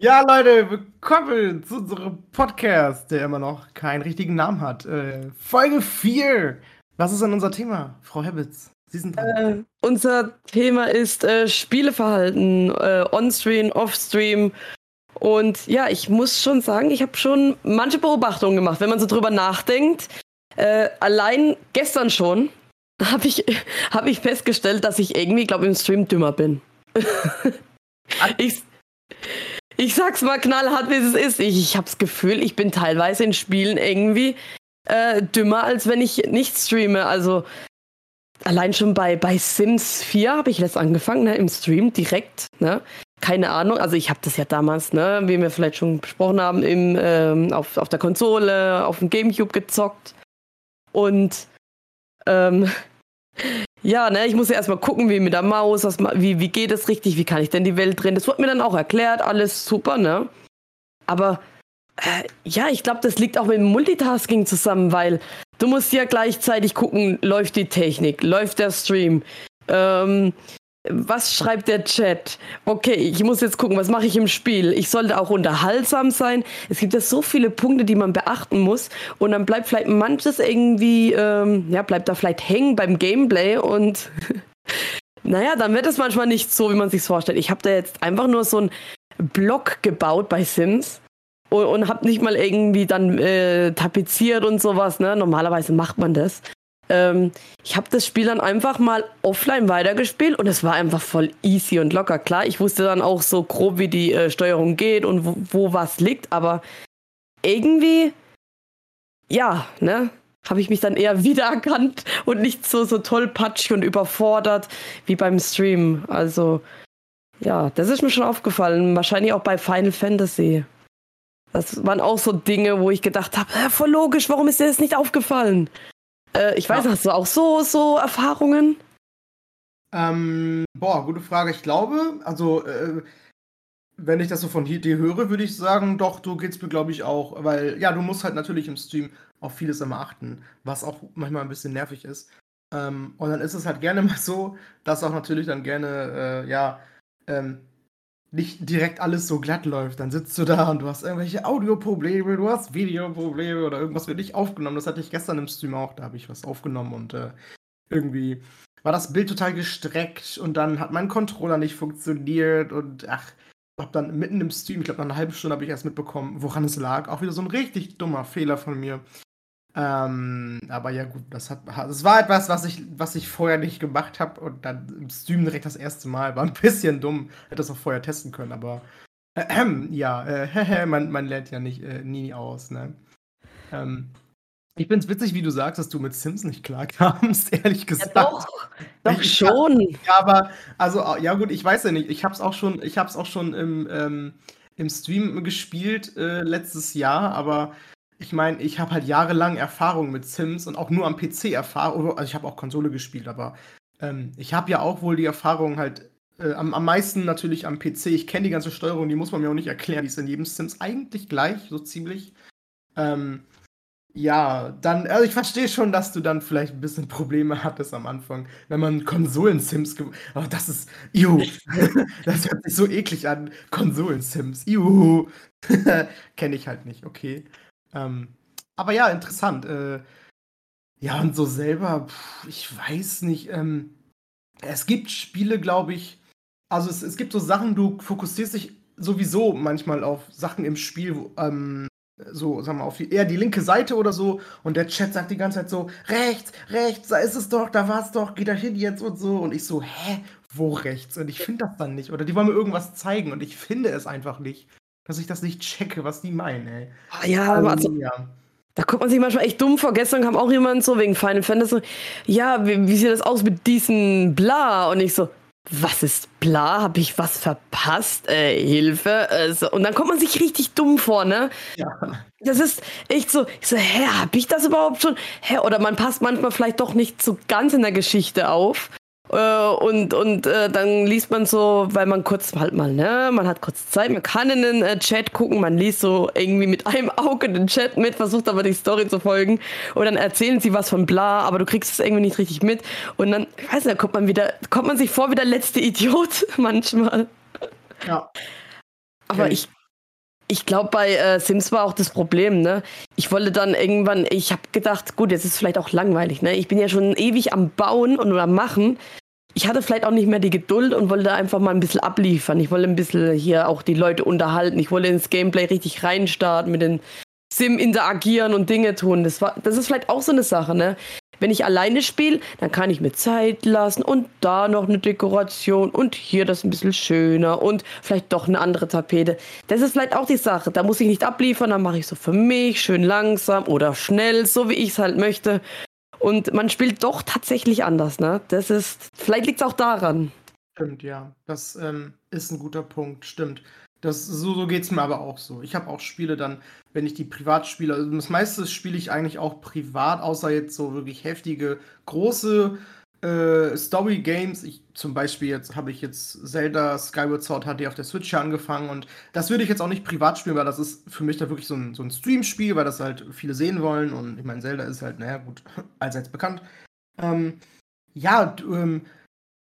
Ja, Leute, willkommen zu unserem Podcast, der immer noch keinen richtigen Namen hat. Äh, Folge 4. Was ist denn unser Thema, Frau Hebitz? Sie sind dran. Äh, unser Thema ist äh, Spieleverhalten, äh, On-Stream, Off-Stream. Und ja, ich muss schon sagen, ich habe schon manche Beobachtungen gemacht, wenn man so drüber nachdenkt. Äh, allein gestern schon habe ich, hab ich festgestellt, dass ich irgendwie, glaube im Stream dümmer bin. ich, ich sag's mal knallhart, wie es ist. Ich, ich habe das Gefühl, ich bin teilweise in Spielen irgendwie äh, dümmer, als wenn ich nicht streame. Also allein schon bei, bei Sims 4 habe ich letzt angefangen, ne, im Stream direkt. Ne? Keine Ahnung, also ich habe das ja damals, ne, wie wir vielleicht schon besprochen haben, im, ähm, auf, auf der Konsole, auf dem Gamecube gezockt. Und ähm, ja, ne, ich muss ja erstmal gucken, wie mit der Maus, was, wie, wie geht es richtig, wie kann ich denn die Welt drehen. Das wurde mir dann auch erklärt, alles super, ne? Aber äh, ja, ich glaube, das liegt auch mit dem Multitasking zusammen, weil du musst ja gleichzeitig gucken, läuft die Technik, läuft der Stream, ähm, was schreibt der Chat? Okay, ich muss jetzt gucken, was mache ich im Spiel? Ich sollte auch unterhaltsam sein. Es gibt ja so viele Punkte, die man beachten muss. Und dann bleibt vielleicht manches irgendwie, ähm, ja, bleibt da vielleicht hängen beim Gameplay und naja, dann wird es manchmal nicht so, wie man sich vorstellt. Ich habe da jetzt einfach nur so einen Block gebaut bei Sims und, und habe nicht mal irgendwie dann äh, tapeziert und sowas. Ne? Normalerweise macht man das. Ähm, ich habe das Spiel dann einfach mal offline weitergespielt und es war einfach voll easy und locker. Klar, ich wusste dann auch so grob, wie die äh, Steuerung geht und wo, wo was liegt, aber irgendwie, ja, ne, habe ich mich dann eher wiedererkannt und nicht so, so tollpatschig und überfordert wie beim Stream. Also, ja, das ist mir schon aufgefallen. Wahrscheinlich auch bei Final Fantasy. Das waren auch so Dinge, wo ich gedacht habe, voll logisch, warum ist dir das nicht aufgefallen? Äh, ich weiß, ja. hast du auch so, so Erfahrungen? Ähm, boah, gute Frage. Ich glaube, also, äh, wenn ich das so von dir höre, würde ich sagen, doch, du geht's mir, glaube ich, auch. Weil, ja, du musst halt natürlich im Stream auf vieles immer achten, was auch manchmal ein bisschen nervig ist. Ähm, und dann ist es halt gerne mal so, dass auch natürlich dann gerne, äh, ja, ähm, nicht direkt alles so glatt läuft. Dann sitzt du da und du hast irgendwelche Audioprobleme, du hast Videoprobleme oder irgendwas wird nicht aufgenommen. Das hatte ich gestern im Stream auch. Da habe ich was aufgenommen und äh, irgendwie war das Bild total gestreckt und dann hat mein Controller nicht funktioniert und ach, habe dann mitten im Stream, ich glaube nach einer halben Stunde habe ich erst mitbekommen, woran es lag. Auch wieder so ein richtig dummer Fehler von mir. Ähm, aber ja gut, das hat das war etwas, was ich, was ich vorher nicht gemacht habe und dann im Stream direkt das erste Mal. War ein bisschen dumm. Hätte das auch vorher testen können, aber äh, ja, äh, man, man lernt ja nicht äh, nie aus, ne? Ähm, ich es witzig, wie du sagst, dass du mit Sims nicht klarkamst, ehrlich gesagt. Ja, doch, doch ich, schon. Ja, aber, also, ja gut, ich weiß ja nicht. Ich hab's auch schon, ich hab's auch schon im, ähm, im Stream gespielt äh, letztes Jahr, aber ich meine, ich habe halt jahrelang Erfahrung mit Sims und auch nur am PC Erfahrung. Also ich habe auch Konsole gespielt, aber ähm, ich habe ja auch wohl die Erfahrung halt äh, am, am meisten natürlich am PC. Ich kenne die ganze Steuerung, die muss man mir auch nicht erklären. Die ist in jedem Sims eigentlich gleich, so ziemlich. Ähm, ja, dann, also ich verstehe schon, dass du dann vielleicht ein bisschen Probleme hattest am Anfang, wenn man Konsolen-Sims. Aber das ist, juhu, das hört sich so eklig an. Konsolen-Sims, juhu. Kenne ich halt nicht, okay. Ähm, aber ja, interessant. Äh, ja, und so selber, pff, ich weiß nicht. Ähm, es gibt Spiele, glaube ich. Also es, es gibt so Sachen, du fokussierst dich sowieso manchmal auf Sachen im Spiel, ähm, so, sagen wir, auf die, eher die linke Seite oder so. Und der Chat sagt die ganze Zeit so, rechts, rechts, da ist es doch, da war es doch, geh da hin jetzt und so. Und ich so, hä, wo rechts? Und ich finde das dann nicht. Oder die wollen mir irgendwas zeigen und ich finde es einfach nicht dass ich das nicht checke, was die meinen, ey. Ah, ja, aber also, ja. Da kommt man sich manchmal echt dumm vor. Gestern kam auch jemand so wegen Final Fantasy. Ja, wie, wie sieht das aus mit diesen Bla? Und ich so, was ist bla? Hab ich was verpasst? Äh, Hilfe. Also, und dann kommt man sich richtig dumm vor, ne? Ja. Das ist echt so, ich so, hä, hab ich das überhaupt schon? Hä, oder man passt manchmal vielleicht doch nicht so ganz in der Geschichte auf. Äh, und und äh, dann liest man so, weil man kurz halt mal, ne, man hat kurz Zeit, man kann in den äh, Chat gucken, man liest so irgendwie mit einem Auge den Chat mit, versucht aber die Story zu folgen und dann erzählen sie was von bla, aber du kriegst es irgendwie nicht richtig mit und dann, ich weiß nicht, da kommt man wieder, kommt man sich vor wie der letzte Idiot manchmal. Ja. Aber okay. ich ich glaube, bei äh, Sims war auch das Problem, ne? Ich wollte dann irgendwann, ich habe gedacht, gut, jetzt ist es vielleicht auch langweilig, ne? Ich bin ja schon ewig am Bauen und am Machen. Ich hatte vielleicht auch nicht mehr die Geduld und wollte einfach mal ein bisschen abliefern. Ich wollte ein bisschen hier auch die Leute unterhalten. Ich wollte ins Gameplay richtig reinstarten, mit den Sim interagieren und Dinge tun. Das, war, das ist vielleicht auch so eine Sache, ne? Wenn ich alleine spiele, dann kann ich mir Zeit lassen und da noch eine Dekoration und hier das ein bisschen schöner und vielleicht doch eine andere Tapete. Das ist vielleicht auch die Sache. Da muss ich nicht abliefern, dann mache ich so für mich schön langsam oder schnell, so wie ich es halt möchte. Und man spielt doch tatsächlich anders, ne? Das ist, vielleicht liegt es auch daran. Stimmt, ja. Das ähm, ist ein guter Punkt, stimmt. Das, so so geht es mir aber auch so. Ich habe auch Spiele dann, wenn ich die privat spiele, also das meiste spiele ich eigentlich auch privat, außer jetzt so wirklich heftige, große äh, Story-Games. zum Beispiel jetzt habe ich jetzt Zelda Skyward Sword HD auf der Switch angefangen und das würde ich jetzt auch nicht privat spielen, weil das ist für mich da wirklich so ein, so ein Stream-Spiel, weil das halt viele sehen wollen und ich meine, Zelda ist halt, naja, gut, allseits bekannt. Ähm, ja, ähm,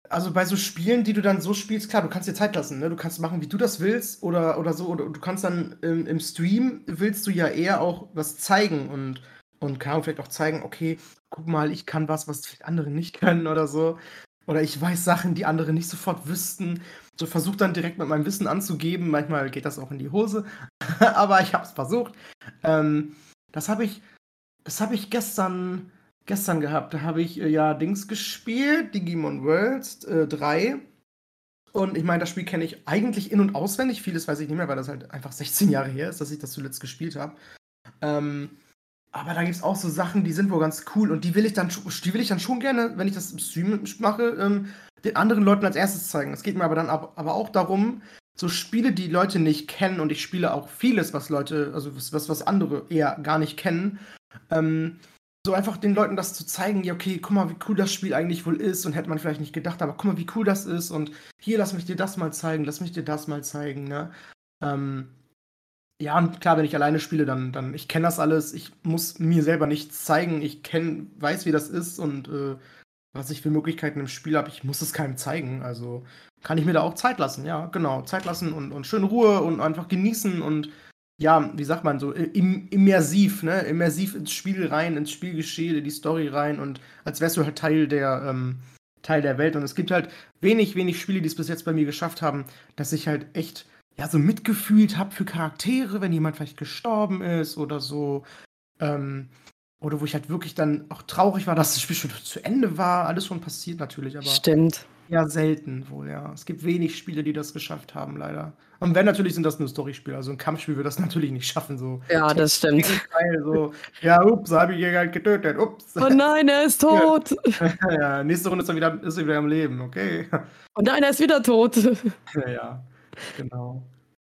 also bei so Spielen, die du dann so spielst, klar, du kannst dir Zeit lassen, ne? Du kannst machen, wie du das willst oder, oder so. Oder du kannst dann im, im Stream willst du ja eher auch was zeigen und, und kann vielleicht auch zeigen, okay, guck mal, ich kann was, was andere nicht können oder so. Oder ich weiß Sachen, die andere nicht sofort wüssten. So versuch dann direkt mit meinem Wissen anzugeben. Manchmal geht das auch in die Hose. Aber ich habe es versucht. Ähm, das habe ich, das habe ich gestern gestern gehabt. Da habe ich äh, ja Dings gespielt, Digimon Worlds äh, 3. Und ich meine, das Spiel kenne ich eigentlich in- und auswendig. Vieles weiß ich nicht mehr, weil das halt einfach 16 Jahre her ist, dass ich das zuletzt gespielt habe. Ähm, aber da gibt es auch so Sachen, die sind wohl ganz cool und die will ich dann, die will ich dann schon gerne, wenn ich das im Stream mache, ähm, den anderen Leuten als erstes zeigen. Es geht mir aber dann ab, aber auch darum, so Spiele, die Leute nicht kennen und ich spiele auch vieles, was Leute, also was, was andere eher gar nicht kennen, ähm, so einfach den Leuten das zu zeigen, ja, okay, guck mal, wie cool das Spiel eigentlich wohl ist und hätte man vielleicht nicht gedacht, aber guck mal, wie cool das ist und hier, lass mich dir das mal zeigen, lass mich dir das mal zeigen, ne? Ähm, ja, und klar, wenn ich alleine spiele, dann, dann ich kenne das alles, ich muss mir selber nichts zeigen, ich kenn, weiß, wie das ist und äh, was ich für Möglichkeiten im Spiel habe, ich muss es keinem zeigen, also kann ich mir da auch Zeit lassen, ja, genau, Zeit lassen und, und schön Ruhe und einfach genießen und ja, wie sagt man so, im, immersiv, ne? Immersiv ins Spiel rein, ins Spielgeschehen, in die Story rein und als wärst du halt Teil der, ähm, Teil der Welt. Und es gibt halt wenig, wenig Spiele, die es bis jetzt bei mir geschafft haben, dass ich halt echt ja so mitgefühlt habe für Charaktere, wenn jemand vielleicht gestorben ist oder so. Ähm, oder wo ich halt wirklich dann auch traurig war, dass das Spiel schon zu Ende war. Alles schon passiert natürlich, aber. Stimmt. Ja, selten wohl, ja. Es gibt wenig Spiele, die das geschafft haben, leider. Und wenn natürlich sind das nur Storyspiele. Also ein Kampfspiel wird das natürlich nicht schaffen. So. Ja, das stimmt. so, ja, ups, habe ich halt getötet. Ups. Oh nein, er ist tot. Ja, ja nächste Runde ist er, wieder, ist er wieder am Leben, okay. Oh nein, er ist wieder tot. Ja, ja, genau.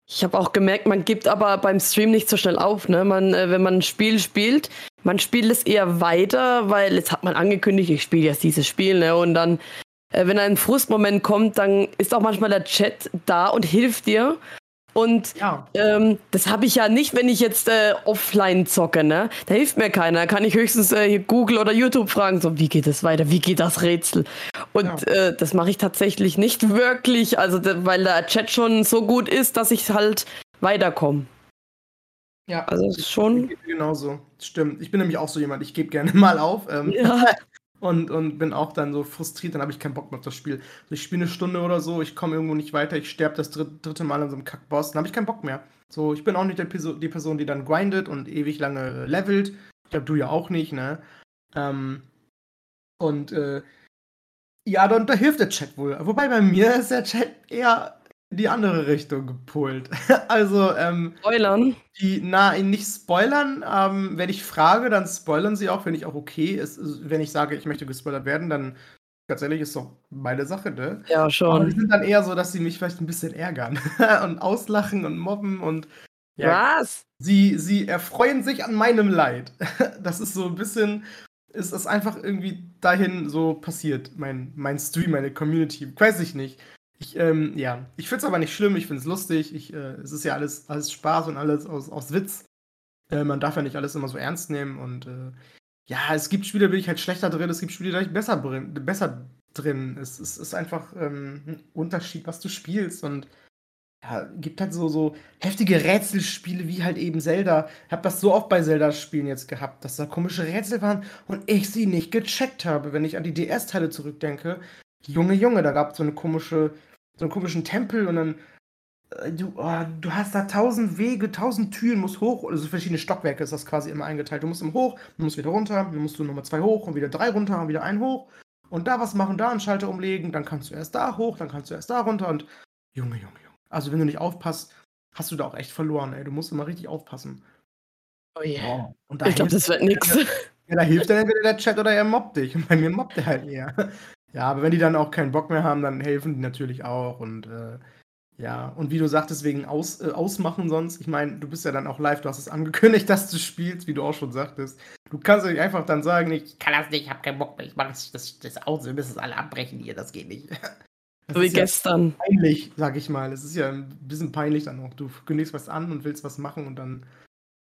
Ich habe auch gemerkt, man gibt aber beim Stream nicht so schnell auf. Ne? Man, äh, wenn man ein Spiel spielt, man spielt es eher weiter, weil jetzt hat man angekündigt, ich spiele jetzt dieses Spiel. Ne? Und dann wenn ein Frustmoment kommt, dann ist auch manchmal der Chat da und hilft dir. Und ja. ähm, das habe ich ja nicht, wenn ich jetzt äh, offline zocke, ne? Da hilft mir keiner. Da kann ich höchstens äh, Google oder YouTube fragen, so, wie geht es weiter? Wie geht das Rätsel? Und ja. äh, das mache ich tatsächlich nicht wirklich, also weil der Chat schon so gut ist, dass ich halt weiterkomme. Ja, also schon. Genauso, stimmt. Ich bin nämlich auch so jemand, ich gebe gerne mal auf. Ähm, ja. Und, und bin auch dann so frustriert, dann habe ich keinen Bock mehr auf das Spiel. Also ich spiele eine Stunde oder so, ich komme irgendwo nicht weiter, ich sterbe das dritte, dritte Mal an so einem Kackboss, dann habe ich keinen Bock mehr. So, ich bin auch nicht die Person, die dann grindet und ewig lange levelt. Ich glaube, du ja auch nicht, ne? Ähm, und äh, ja, dann da hilft der Chat wohl. Wobei bei mir ist der Chat eher die andere Richtung gepolt. also, ähm. Spoilern? Die, na, nicht spoilern. Ähm, wenn ich frage, dann spoilern sie auch, wenn ich auch okay ist. Wenn ich sage, ich möchte gespoilert werden, dann ganz ehrlich, ist doch meine Sache, ne? Ja, schon. Aber die sind dann eher so, dass sie mich vielleicht ein bisschen ärgern und auslachen und mobben und. Ja, Was? Sie, sie erfreuen sich an meinem Leid. das ist so ein bisschen. Ist es einfach irgendwie dahin so passiert, mein, mein Stream, meine Community. Weiß ich nicht. Ich, ähm, ja, ich finde es aber nicht schlimm, ich finde es lustig. Äh, es ist ja alles, alles Spaß und alles aus, aus Witz. Äh, man darf ja nicht alles immer so ernst nehmen und äh, ja, es gibt Spiele, da bin ich halt schlechter drin, es gibt Spiele, da bin ich besser, besser drin. Es, es ist einfach ähm, ein Unterschied, was du spielst und ja, gibt halt so, so heftige Rätselspiele wie halt eben Zelda. Ich habe das so oft bei Zelda-Spielen jetzt gehabt, dass da komische Rätsel waren und ich sie nicht gecheckt habe, wenn ich an die DS-Teile zurückdenke. Junge, Junge, da gab es so eine komische, so einen komischen Tempel und dann äh, du, oh, du hast da tausend Wege, tausend Türen, musst hoch, also verschiedene Stockwerke ist das quasi immer eingeteilt. Du musst im Hoch, du musst wieder runter, dann musst du nochmal zwei hoch und wieder drei runter und wieder ein hoch und da was machen, da einen Schalter umlegen, dann kannst du erst da hoch, dann kannst du erst da runter und Junge, Junge, Junge. Also wenn du nicht aufpasst, hast du da auch echt verloren, ey. Du musst immer richtig aufpassen. Oh yeah. Oh, ich glaube, das wird nichts. Ja, da hilft dann entweder der Chat oder er mobbt dich. Und bei mir mobbt er halt eher. Ja, aber wenn die dann auch keinen Bock mehr haben, dann helfen die natürlich auch. Und äh, ja, und wie du sagtest, wegen Aus, äh, Ausmachen sonst, ich meine, du bist ja dann auch live, du hast es angekündigt, dass du spielst, wie du auch schon sagtest. Du kannst nicht einfach dann sagen, ich kann das nicht, ich habe keinen Bock mehr, ich mache das, das, das aus, wir müssen es alle abbrechen hier, das geht nicht. Das so wie gestern. Ja peinlich, sag ich mal. Es ist ja ein bisschen peinlich dann auch. Du kündigst was an und willst was machen und dann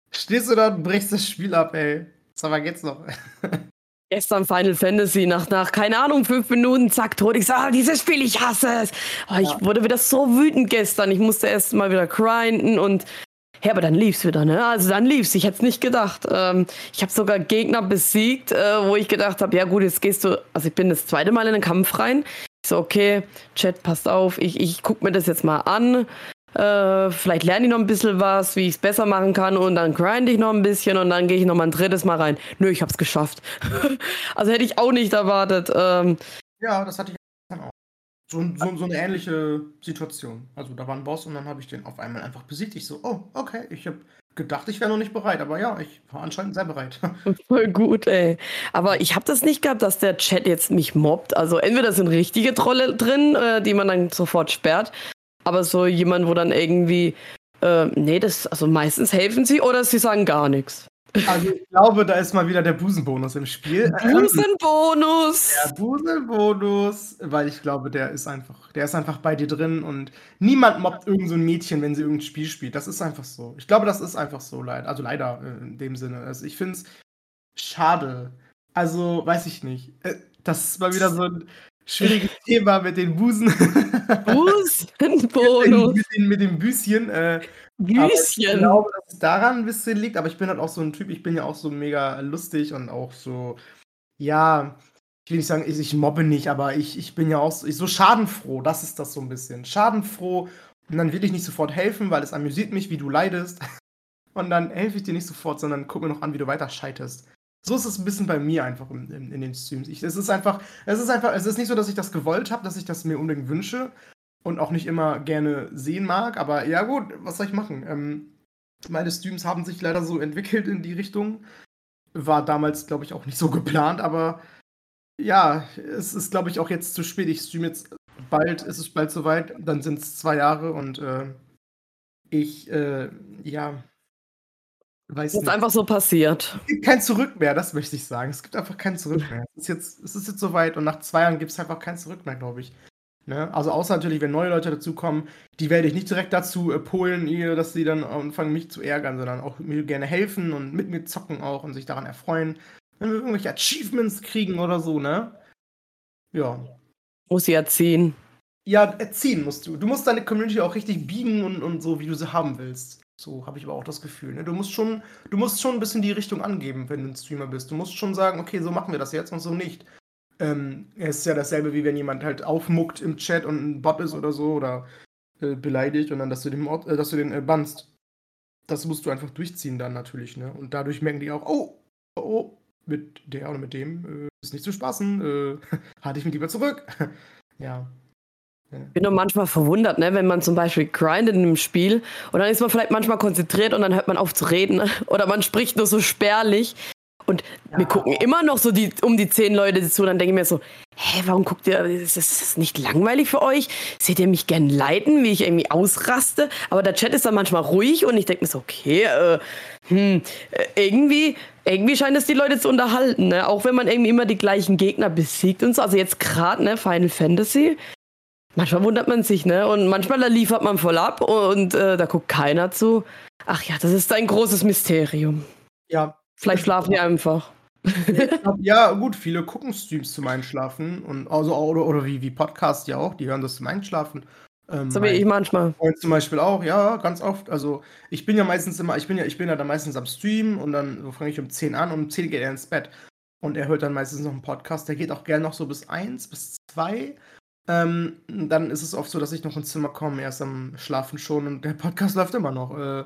stehst du da und brichst das Spiel ab, ey. Was aber geht's noch? Gestern Final Fantasy, nach, nach, keine Ahnung, fünf Minuten, zack, tot. Ich sag, ah, dieses Spiel, ich hasse es. Oh, ich ja. wurde wieder so wütend gestern. Ich musste erst mal wieder grinden und ja, aber dann lief's wieder, ne? Also dann lief's. Ich hätte es nicht gedacht. Ähm, ich habe sogar Gegner besiegt, äh, wo ich gedacht habe, ja gut, jetzt gehst du. Also ich bin das zweite Mal in den Kampf rein. Ich so, okay, Chat, passt auf, ich, ich gucke mir das jetzt mal an. Äh, vielleicht lerne ich noch ein bisschen was, wie ich es besser machen kann und dann grind ich noch ein bisschen und dann gehe ich noch mal ein drittes Mal rein. Nö, ich habe es geschafft. also hätte ich auch nicht erwartet. Ähm, ja, das hatte ich dann auch. So, so, so, eine ähnliche Situation. Also da war ein Boss und dann habe ich den auf einmal einfach besiegt. Ich so, oh, okay, ich habe gedacht, ich wäre noch nicht bereit, aber ja, ich war anscheinend sehr bereit. Voll gut, ey. Aber ich habe das nicht gehabt, dass der Chat jetzt mich mobbt. Also entweder sind richtige Trolle drin, äh, die man dann sofort sperrt, aber so jemand, wo dann irgendwie, äh, nee, das, also meistens helfen sie oder sie sagen gar nichts. Also ich glaube, da ist mal wieder der Busenbonus im Spiel. Busenbonus! Der Busenbonus, weil ich glaube, der ist einfach, der ist einfach bei dir drin und niemand mobbt irgend so ein Mädchen, wenn sie irgendein Spiel spielt. Das ist einfach so. Ich glaube, das ist einfach so leider. Also leider äh, in dem Sinne. Also ich finde es schade. Also, weiß ich nicht. Äh, das ist mal wieder so ein schwieriges Thema mit den Busen. Busenbonus. mit, den, mit dem Büschen. Äh, Büschen. Ich glaube, dass es daran ein bisschen liegt, aber ich bin halt auch so ein Typ, ich bin ja auch so mega lustig und auch so, ja, ich will nicht sagen, ich, ich mobbe nicht, aber ich, ich bin ja auch so, ich, so schadenfroh, das ist das so ein bisschen. Schadenfroh und dann will ich nicht sofort helfen, weil es amüsiert mich, wie du leidest. Und dann helfe ich dir nicht sofort, sondern guck mir noch an, wie du weiter scheiterst. So ist es ein bisschen bei mir einfach in, in, in den Streams. Ich, es ist einfach, es ist einfach, es ist nicht so, dass ich das gewollt habe, dass ich das mir unbedingt wünsche, und auch nicht immer gerne sehen mag. Aber ja gut, was soll ich machen? Ähm, meine Streams haben sich leider so entwickelt in die Richtung. War damals, glaube ich, auch nicht so geplant, aber ja, es ist, glaube ich, auch jetzt zu spät. Ich streame jetzt bald, ist es bald soweit, dann sind es zwei Jahre und äh, ich, äh, ja, weiß nicht. ist einfach so passiert. Es gibt kein Zurück mehr, das möchte ich sagen. Es gibt einfach kein Zurück mehr. Es ist jetzt, es ist jetzt soweit und nach zwei Jahren gibt es einfach kein Zurück mehr, glaube ich. Ne? Also außer natürlich, wenn neue Leute dazukommen, die werde ich nicht direkt dazu äh, polen, dass sie dann anfangen, mich zu ärgern, sondern auch mir gerne helfen und mit mir zocken auch und sich daran erfreuen. Wenn wir irgendwelche Achievements kriegen oder so, ne? Ja. Muss sie erziehen. Ja, erziehen musst du. Du musst deine Community auch richtig biegen und, und so, wie du sie haben willst. So habe ich aber auch das Gefühl. Ne? Du musst schon, du musst schon ein bisschen die Richtung angeben, wenn du ein Streamer bist. Du musst schon sagen, okay, so machen wir das jetzt und so nicht. Ähm, es ist ja dasselbe, wie wenn jemand halt aufmuckt im Chat und ein Bot ist oder so oder äh, beleidigt und dann, dass du den, Ort, äh, dass du den äh, bannst. Das musst du einfach durchziehen dann natürlich, ne? Und dadurch merken die auch, oh, oh, oh mit der oder mit dem äh, ist nicht zu spaßen, äh, halte ich mich lieber zurück. ja. Ich bin nur manchmal verwundert, ne, wenn man zum Beispiel grindet in einem Spiel und dann ist man vielleicht manchmal konzentriert und dann hört man auf zu reden oder man spricht nur so spärlich und ja. wir gucken immer noch so die, um die zehn Leute zu. Dann denke ich mir so, hä, warum guckt ihr, ist das nicht langweilig für euch? Seht ihr mich gern leiten, wie ich irgendwie ausraste? Aber der Chat ist dann manchmal ruhig und ich denke mir so, okay, äh, hm, äh, irgendwie, irgendwie scheint es die Leute zu unterhalten, ne? Auch wenn man irgendwie immer die gleichen Gegner besiegt und so. Also jetzt gerade, ne, Final Fantasy. Manchmal wundert man sich, ne? Und manchmal da liefert man voll ab und äh, da guckt keiner zu. Ach ja, das ist ein großes Mysterium. Ja, Vielleicht schlafen die einfach. ja, gut, viele gucken Streams zum Einschlafen und also oder, oder wie, wie Podcast ja auch, die hören das zum Einschlafen. Ähm, so wie ich manchmal. Und zum Beispiel auch, ja, ganz oft. Also ich bin ja meistens immer, ich bin ja, ich bin ja dann meistens am Stream und dann so fange ich um 10 an und um 10 geht er ins Bett. Und er hört dann meistens noch einen Podcast, der geht auch gerne noch so bis 1, bis 2. Ähm, dann ist es oft so, dass ich noch ins Zimmer komme, erst am Schlafen schon und der Podcast läuft immer noch. Äh,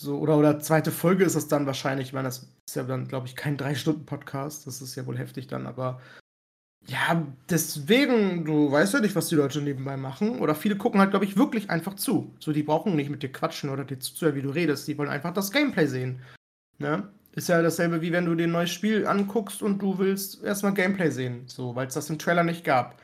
so, oder, oder zweite Folge ist es dann wahrscheinlich, ich meine, das ist ja dann, glaube ich, kein 3-Stunden-Podcast, das ist ja wohl heftig dann, aber ja, deswegen, du weißt ja nicht, was die Leute nebenbei machen. Oder viele gucken halt, glaube ich, wirklich einfach zu. So, die brauchen nicht mit dir quatschen oder dir zuzuhören, wie du redest. Die wollen einfach das Gameplay sehen. Ne? Ist ja dasselbe, wie wenn du dir ein neues Spiel anguckst und du willst erstmal Gameplay sehen. So, weil es das im Trailer nicht gab.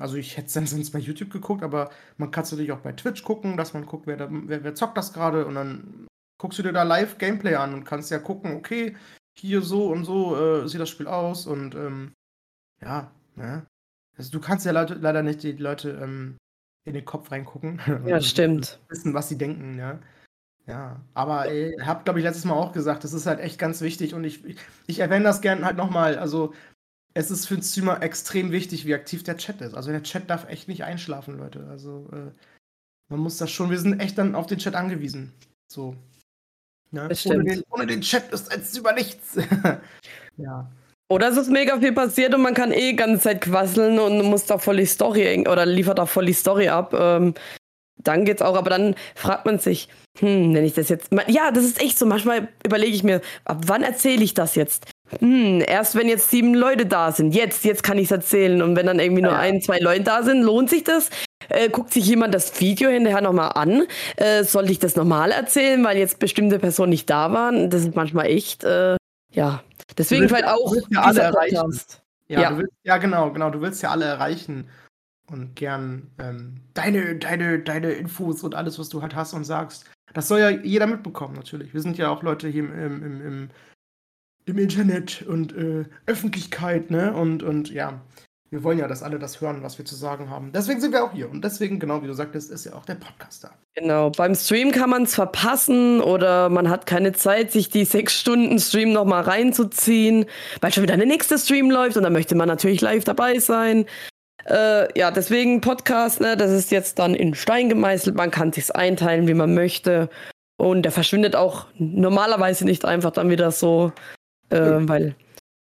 Also, ich hätte es dann sonst bei YouTube geguckt, aber man kann es natürlich auch bei Twitch gucken, dass man guckt, wer, da, wer, wer zockt das gerade und dann guckst du dir da live Gameplay an und kannst ja gucken, okay, hier so und so äh, sieht das Spiel aus und ähm, ja, ne? Also du kannst ja Leute, leider nicht die Leute ähm, in den Kopf reingucken. Ja, stimmt. Wissen, was sie denken, ja. Ja, aber ich habe, glaube ich, letztes Mal auch gesagt, das ist halt echt ganz wichtig und ich, ich, ich erwähne das gerne halt nochmal. Also, es ist für einen Streamer extrem wichtig, wie aktiv der Chat ist. Also, der Chat darf echt nicht einschlafen, Leute. Also, äh, man muss das schon, wir sind echt dann auf den Chat angewiesen. So. Ja? Ohne, den, ohne den Chat ist es über nichts. ja. Oder es ist mega viel passiert und man kann eh ganze Zeit quasseln und muss da voll die Story oder liefert da voll die Story ab. Ähm, dann geht's auch, aber dann fragt man sich, hm, wenn ich das jetzt. Ja, das ist echt so. Manchmal überlege ich mir, ab wann erzähle ich das jetzt? Hm, erst wenn jetzt sieben Leute da sind. Jetzt, jetzt kann ich es erzählen. Und wenn dann irgendwie nur ja. ein, zwei Leute da sind, lohnt sich das? Äh, guckt sich jemand das Video hinterher nochmal an? Äh, sollte ich das nochmal erzählen, weil jetzt bestimmte Personen nicht da waren? Das ist manchmal echt, äh, ja. Deswegen vielleicht auch ja alle erreichen. Ja, ja. Willst, ja, genau, genau. Du willst ja alle erreichen und gern ähm, deine, deine, deine Infos und alles, was du halt hast und sagst. Das soll ja jeder mitbekommen, natürlich. Wir sind ja auch Leute hier im, im, im, im Internet und äh, Öffentlichkeit, ne? Und, und ja, wir wollen ja, dass alle das hören, was wir zu sagen haben. Deswegen sind wir auch hier. Und deswegen, genau wie du sagtest, ist ja auch der Podcast da. Genau. Beim Stream kann man es verpassen oder man hat keine Zeit, sich die sechs Stunden Stream nochmal reinzuziehen, weil schon wieder der nächste Stream läuft und dann möchte man natürlich live dabei sein. Äh, ja, deswegen Podcast, ne, das ist jetzt dann in Stein gemeißelt. Man kann sich's einteilen, wie man möchte. Und der verschwindet auch normalerweise nicht einfach dann wieder so, äh, mhm. weil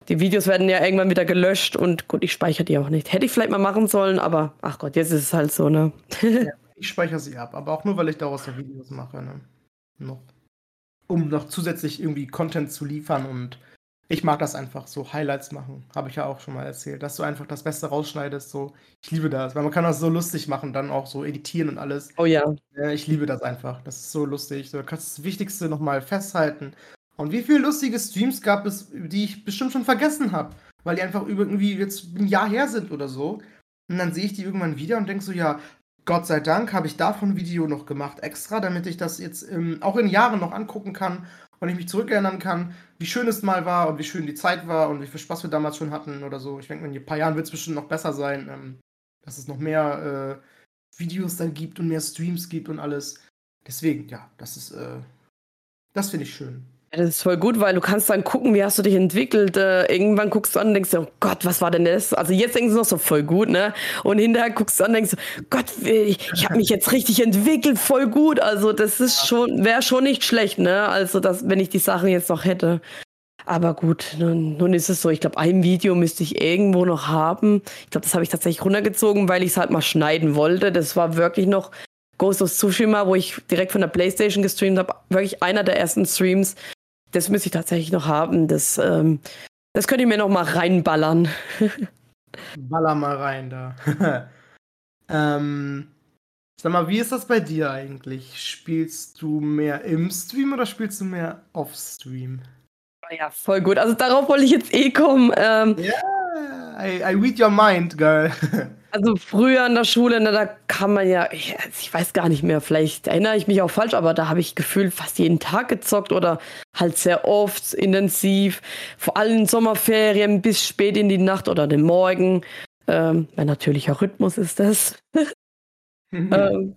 die Videos werden ja irgendwann wieder gelöscht und gut, ich speichere die auch nicht. Hätte ich vielleicht mal machen sollen, aber ach Gott, jetzt ist es halt so, ne? ja, ich speichere sie ab, aber auch nur, weil ich daraus ja Videos mache, ne? Noch. Um noch zusätzlich irgendwie Content zu liefern und ich mag das einfach, so Highlights machen. Habe ich ja auch schon mal erzählt, dass du einfach das Beste rausschneidest. So, ich liebe das, weil man kann das so lustig machen, dann auch so editieren und alles. Oh ja. ja ich liebe das einfach. Das ist so lustig. Du kannst das Wichtigste nochmal festhalten. Und wie viele lustige Streams gab es, die ich bestimmt schon vergessen habe, weil die einfach irgendwie jetzt ein Jahr her sind oder so. Und dann sehe ich die irgendwann wieder und denke so, ja, Gott sei Dank habe ich davon ein Video noch gemacht, extra, damit ich das jetzt ähm, auch in Jahren noch angucken kann und ich mich zurückerinnern kann, wie schön es mal war und wie schön die Zeit war und wie viel Spaß wir damals schon hatten oder so. Ich denke, in ein paar Jahren wird es bestimmt noch besser sein, ähm, dass es noch mehr äh, Videos dann gibt und mehr Streams gibt und alles. Deswegen, ja, das ist, äh, das finde ich schön. Das ist voll gut, weil du kannst dann gucken, wie hast du dich entwickelt. Äh, irgendwann guckst du an und denkst, oh Gott, was war denn das? Also jetzt denkst du noch so voll gut, ne? Und hinterher guckst du an und denkst, Gott, ich, ich habe mich jetzt richtig entwickelt, voll gut. Also das ist schon, wäre schon nicht schlecht, ne? Also das, wenn ich die Sachen jetzt noch hätte. Aber gut, nun, nun ist es so. Ich glaube, ein Video müsste ich irgendwo noch haben. Ich glaube, das habe ich tatsächlich runtergezogen, weil ich es halt mal schneiden wollte. Das war wirklich noch Ghost of Tsushima, wo ich direkt von der Playstation gestreamt habe. Wirklich einer der ersten Streams, das müsste ich tatsächlich noch haben. Das, ähm, das könnt ihr mir noch mal reinballern. Baller mal rein da. ähm, sag mal, wie ist das bei dir eigentlich? Spielst du mehr im Stream oder spielst du mehr off Stream? Ja, voll gut. Also darauf wollte ich jetzt eh kommen. Ähm, yeah, I, I read your mind, girl. Also früher in der Schule, ne, da kann man ja, ich, ich, weiß gar nicht mehr, vielleicht erinnere ich mich auch falsch, aber da habe ich gefühlt fast jeden Tag gezockt oder halt sehr oft intensiv, vor allem in Sommerferien bis spät in die Nacht oder den Morgen. Ähm, mein natürlicher Rhythmus ist das. ähm,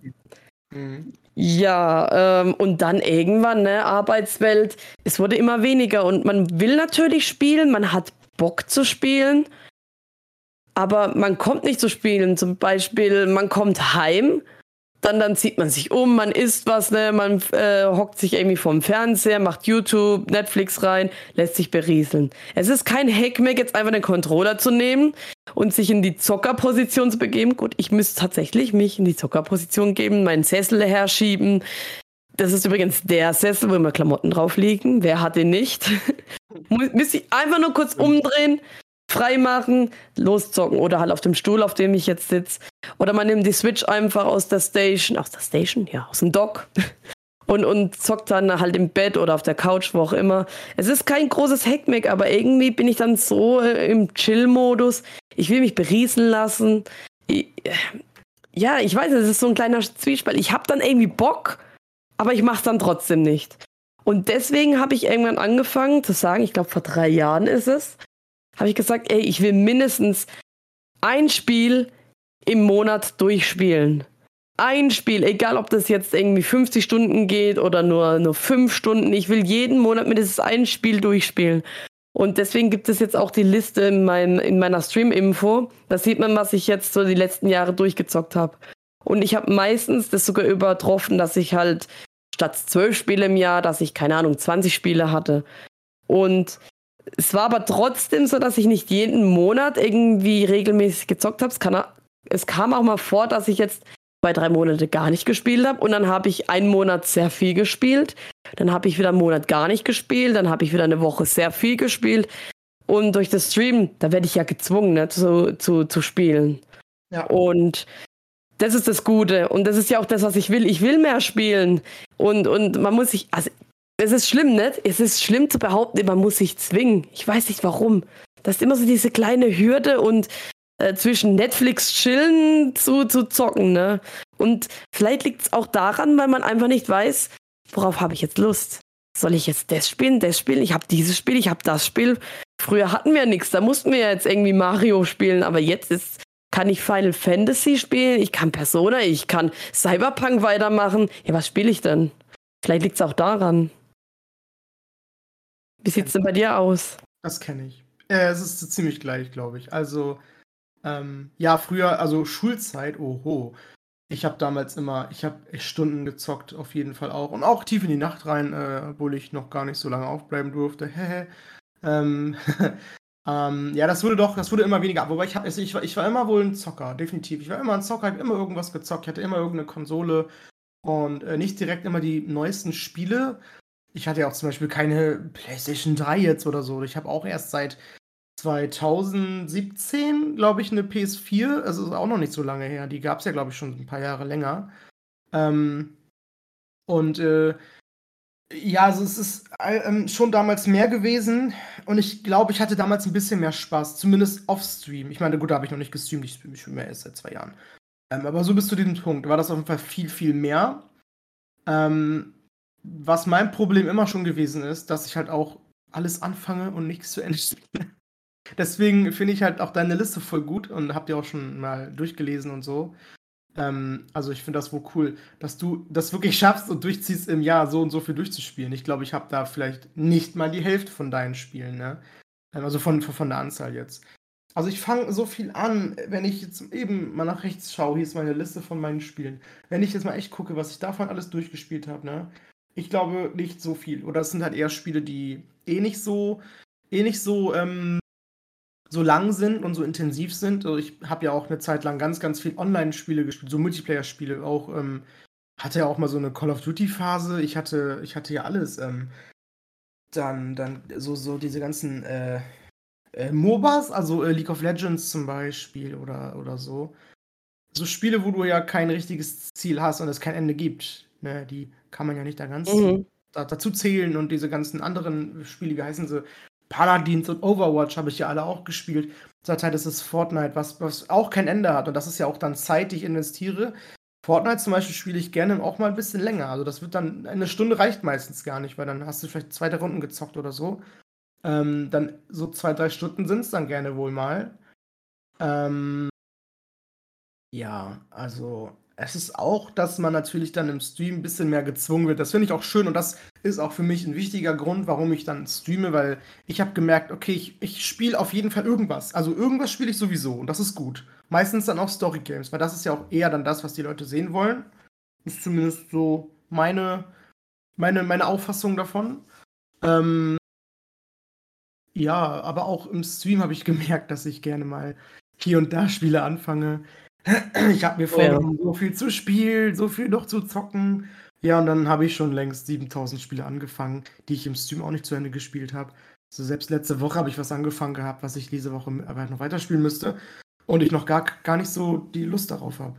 mhm. Ja, ähm, und dann irgendwann, ne, Arbeitswelt, es wurde immer weniger und man will natürlich spielen, man hat Bock zu spielen. Aber man kommt nicht zu spielen. Zum Beispiel, man kommt heim, dann, dann zieht man sich um, man isst was, ne? man äh, hockt sich irgendwie vorm Fernseher, macht YouTube, Netflix rein, lässt sich berieseln. Es ist kein Hack mehr, jetzt einfach den Controller zu nehmen und sich in die Zockerposition zu begeben. Gut, ich müsste tatsächlich mich in die Zockerposition geben, meinen Sessel herschieben. Das ist übrigens der Sessel, wo immer Klamotten drauf liegen. Wer hat den nicht? Müsste ich einfach nur kurz umdrehen, freimachen, loszocken oder halt auf dem Stuhl, auf dem ich jetzt sitze. Oder man nimmt die Switch einfach aus der Station, aus der Station, ja, aus dem Dock und, und zockt dann halt im Bett oder auf der Couch, wo auch immer. Es ist kein großes Hackmack, aber irgendwie bin ich dann so äh, im Chill-Modus. Ich will mich berieseln lassen. Ich, ja, ich weiß, es ist so ein kleiner Zwiespalt. Ich habe dann irgendwie Bock, aber ich mache es dann trotzdem nicht. Und deswegen habe ich irgendwann angefangen zu sagen, ich glaube vor drei Jahren ist es, habe ich gesagt, ey, ich will mindestens ein Spiel im Monat durchspielen. Ein Spiel, egal ob das jetzt irgendwie 50 Stunden geht oder nur, nur 5 Stunden. Ich will jeden Monat mindestens ein Spiel durchspielen. Und deswegen gibt es jetzt auch die Liste in, mein, in meiner Stream-Info. Da sieht man, was ich jetzt so die letzten Jahre durchgezockt habe. Und ich habe meistens das sogar übertroffen, dass ich halt statt zwölf Spiele im Jahr, dass ich, keine Ahnung, 20 Spiele hatte. Und es war aber trotzdem so, dass ich nicht jeden Monat irgendwie regelmäßig gezockt habe. Es, es kam auch mal vor, dass ich jetzt zwei, drei Monate gar nicht gespielt habe und dann habe ich einen Monat sehr viel gespielt. Dann habe ich wieder einen Monat gar nicht gespielt. Dann habe ich wieder eine Woche sehr viel gespielt. Und durch das Stream, da werde ich ja gezwungen, ne, zu, zu, zu spielen. Ja. Und das ist das Gute. Und das ist ja auch das, was ich will. Ich will mehr spielen. Und, und man muss sich, also es ist schlimm, ne? Es ist schlimm zu behaupten, man muss sich zwingen. Ich weiß nicht warum. Das ist immer so diese kleine Hürde und äh, zwischen Netflix chillen zu, zu zocken, ne? Und vielleicht liegt es auch daran, weil man einfach nicht weiß, worauf habe ich jetzt Lust. Soll ich jetzt das spielen, das spielen? Ich habe dieses Spiel, ich habe das Spiel. Früher hatten wir nichts, da mussten wir jetzt irgendwie Mario spielen, aber jetzt ist, kann ich Final Fantasy spielen, ich kann Persona, ich kann Cyberpunk weitermachen. Ja, was spiele ich denn? Vielleicht liegt es auch daran. Wie sieht es denn bei dir aus? Das kenne ich. Äh, es ist ziemlich gleich, glaube ich. Also, ähm, ja, früher, also Schulzeit, oho. Ich habe damals immer, ich habe Stunden gezockt, auf jeden Fall auch. Und auch tief in die Nacht rein, äh, obwohl ich noch gar nicht so lange aufbleiben durfte. ähm, ähm, ja, das wurde doch, das wurde immer weniger. Wobei ich, hab, ich, war, ich war immer wohl ein Zocker, definitiv. Ich war immer ein Zocker, habe immer irgendwas gezockt, ich hatte immer irgendeine Konsole und äh, nicht direkt immer die neuesten Spiele. Ich hatte ja auch zum Beispiel keine PlayStation 3 jetzt oder so. Ich habe auch erst seit 2017, glaube ich, eine PS4. Also ist auch noch nicht so lange her. Die gab es ja, glaube ich, schon ein paar Jahre länger. Ähm, und äh, ja, also es ist äh, schon damals mehr gewesen. Und ich glaube, ich hatte damals ein bisschen mehr Spaß. Zumindest off-Stream. Ich meine, gut, da habe ich noch nicht gestreamt. Ich streame mehr erst seit zwei Jahren. Ähm, aber so bis zu diesem Punkt war das auf jeden Fall viel, viel mehr. Ähm, was mein Problem immer schon gewesen ist, dass ich halt auch alles anfange und nichts zu Ende spiele. Deswegen finde ich halt auch deine Liste voll gut und habt ihr auch schon mal durchgelesen und so. Ähm, also ich finde das wohl cool, dass du das wirklich schaffst und durchziehst im Jahr so und so viel durchzuspielen. Ich glaube, ich habe da vielleicht nicht mal die Hälfte von deinen Spielen, ne? Ähm, also von, von der Anzahl jetzt. Also ich fange so viel an, wenn ich jetzt eben mal nach rechts schaue, hier ist meine Liste von meinen Spielen. Wenn ich jetzt mal echt gucke, was ich davon alles durchgespielt habe, ne? Ich glaube nicht so viel. Oder es sind halt eher Spiele, die eh nicht so, eh nicht so, ähm, so lang sind und so intensiv sind. Also ich habe ja auch eine Zeit lang ganz, ganz viel Online-Spiele gespielt, so Multiplayer-Spiele auch. Ähm, hatte ja auch mal so eine Call of Duty-Phase. Ich hatte, ich hatte ja alles. Ähm, dann, dann so, so diese ganzen äh, äh, MOBAs, also äh, League of Legends zum Beispiel oder, oder so. So Spiele, wo du ja kein richtiges Ziel hast und es kein Ende gibt. Ne, die kann man ja nicht da ganz mhm. da, dazu zählen und diese ganzen anderen Spiele, wie heißen sie? Paladins und Overwatch habe ich ja alle auch gespielt. Zurzeit ist es Fortnite, was, was auch kein Ende hat. Und das ist ja auch dann Zeit, die ich investiere. Fortnite zum Beispiel spiele ich gerne auch mal ein bisschen länger. Also das wird dann, eine Stunde reicht meistens gar nicht, weil dann hast du vielleicht zwei, drei Runden gezockt oder so. Ähm, dann so zwei, drei Stunden sind es dann gerne wohl mal. Ähm, ja, also es ist auch, dass man natürlich dann im Stream ein bisschen mehr gezwungen wird. Das finde ich auch schön und das ist auch für mich ein wichtiger Grund, warum ich dann streame, weil ich habe gemerkt, okay, ich, ich spiele auf jeden Fall irgendwas. Also irgendwas spiele ich sowieso und das ist gut. Meistens dann auch Story Games, weil das ist ja auch eher dann das, was die Leute sehen wollen. Ist zumindest so meine, meine, meine Auffassung davon. Ähm, ja, aber auch im Stream habe ich gemerkt, dass ich gerne mal hier und da Spiele anfange. Ich habe mir vorgenommen, ja. so viel zu spielen, so viel noch zu zocken. Ja, und dann habe ich schon längst 7000 Spiele angefangen, die ich im Stream auch nicht zu Ende gespielt habe. Also selbst letzte Woche habe ich was angefangen gehabt, was ich diese Woche aber noch weiterspielen müsste. Und ich noch gar, gar nicht so die Lust darauf habe.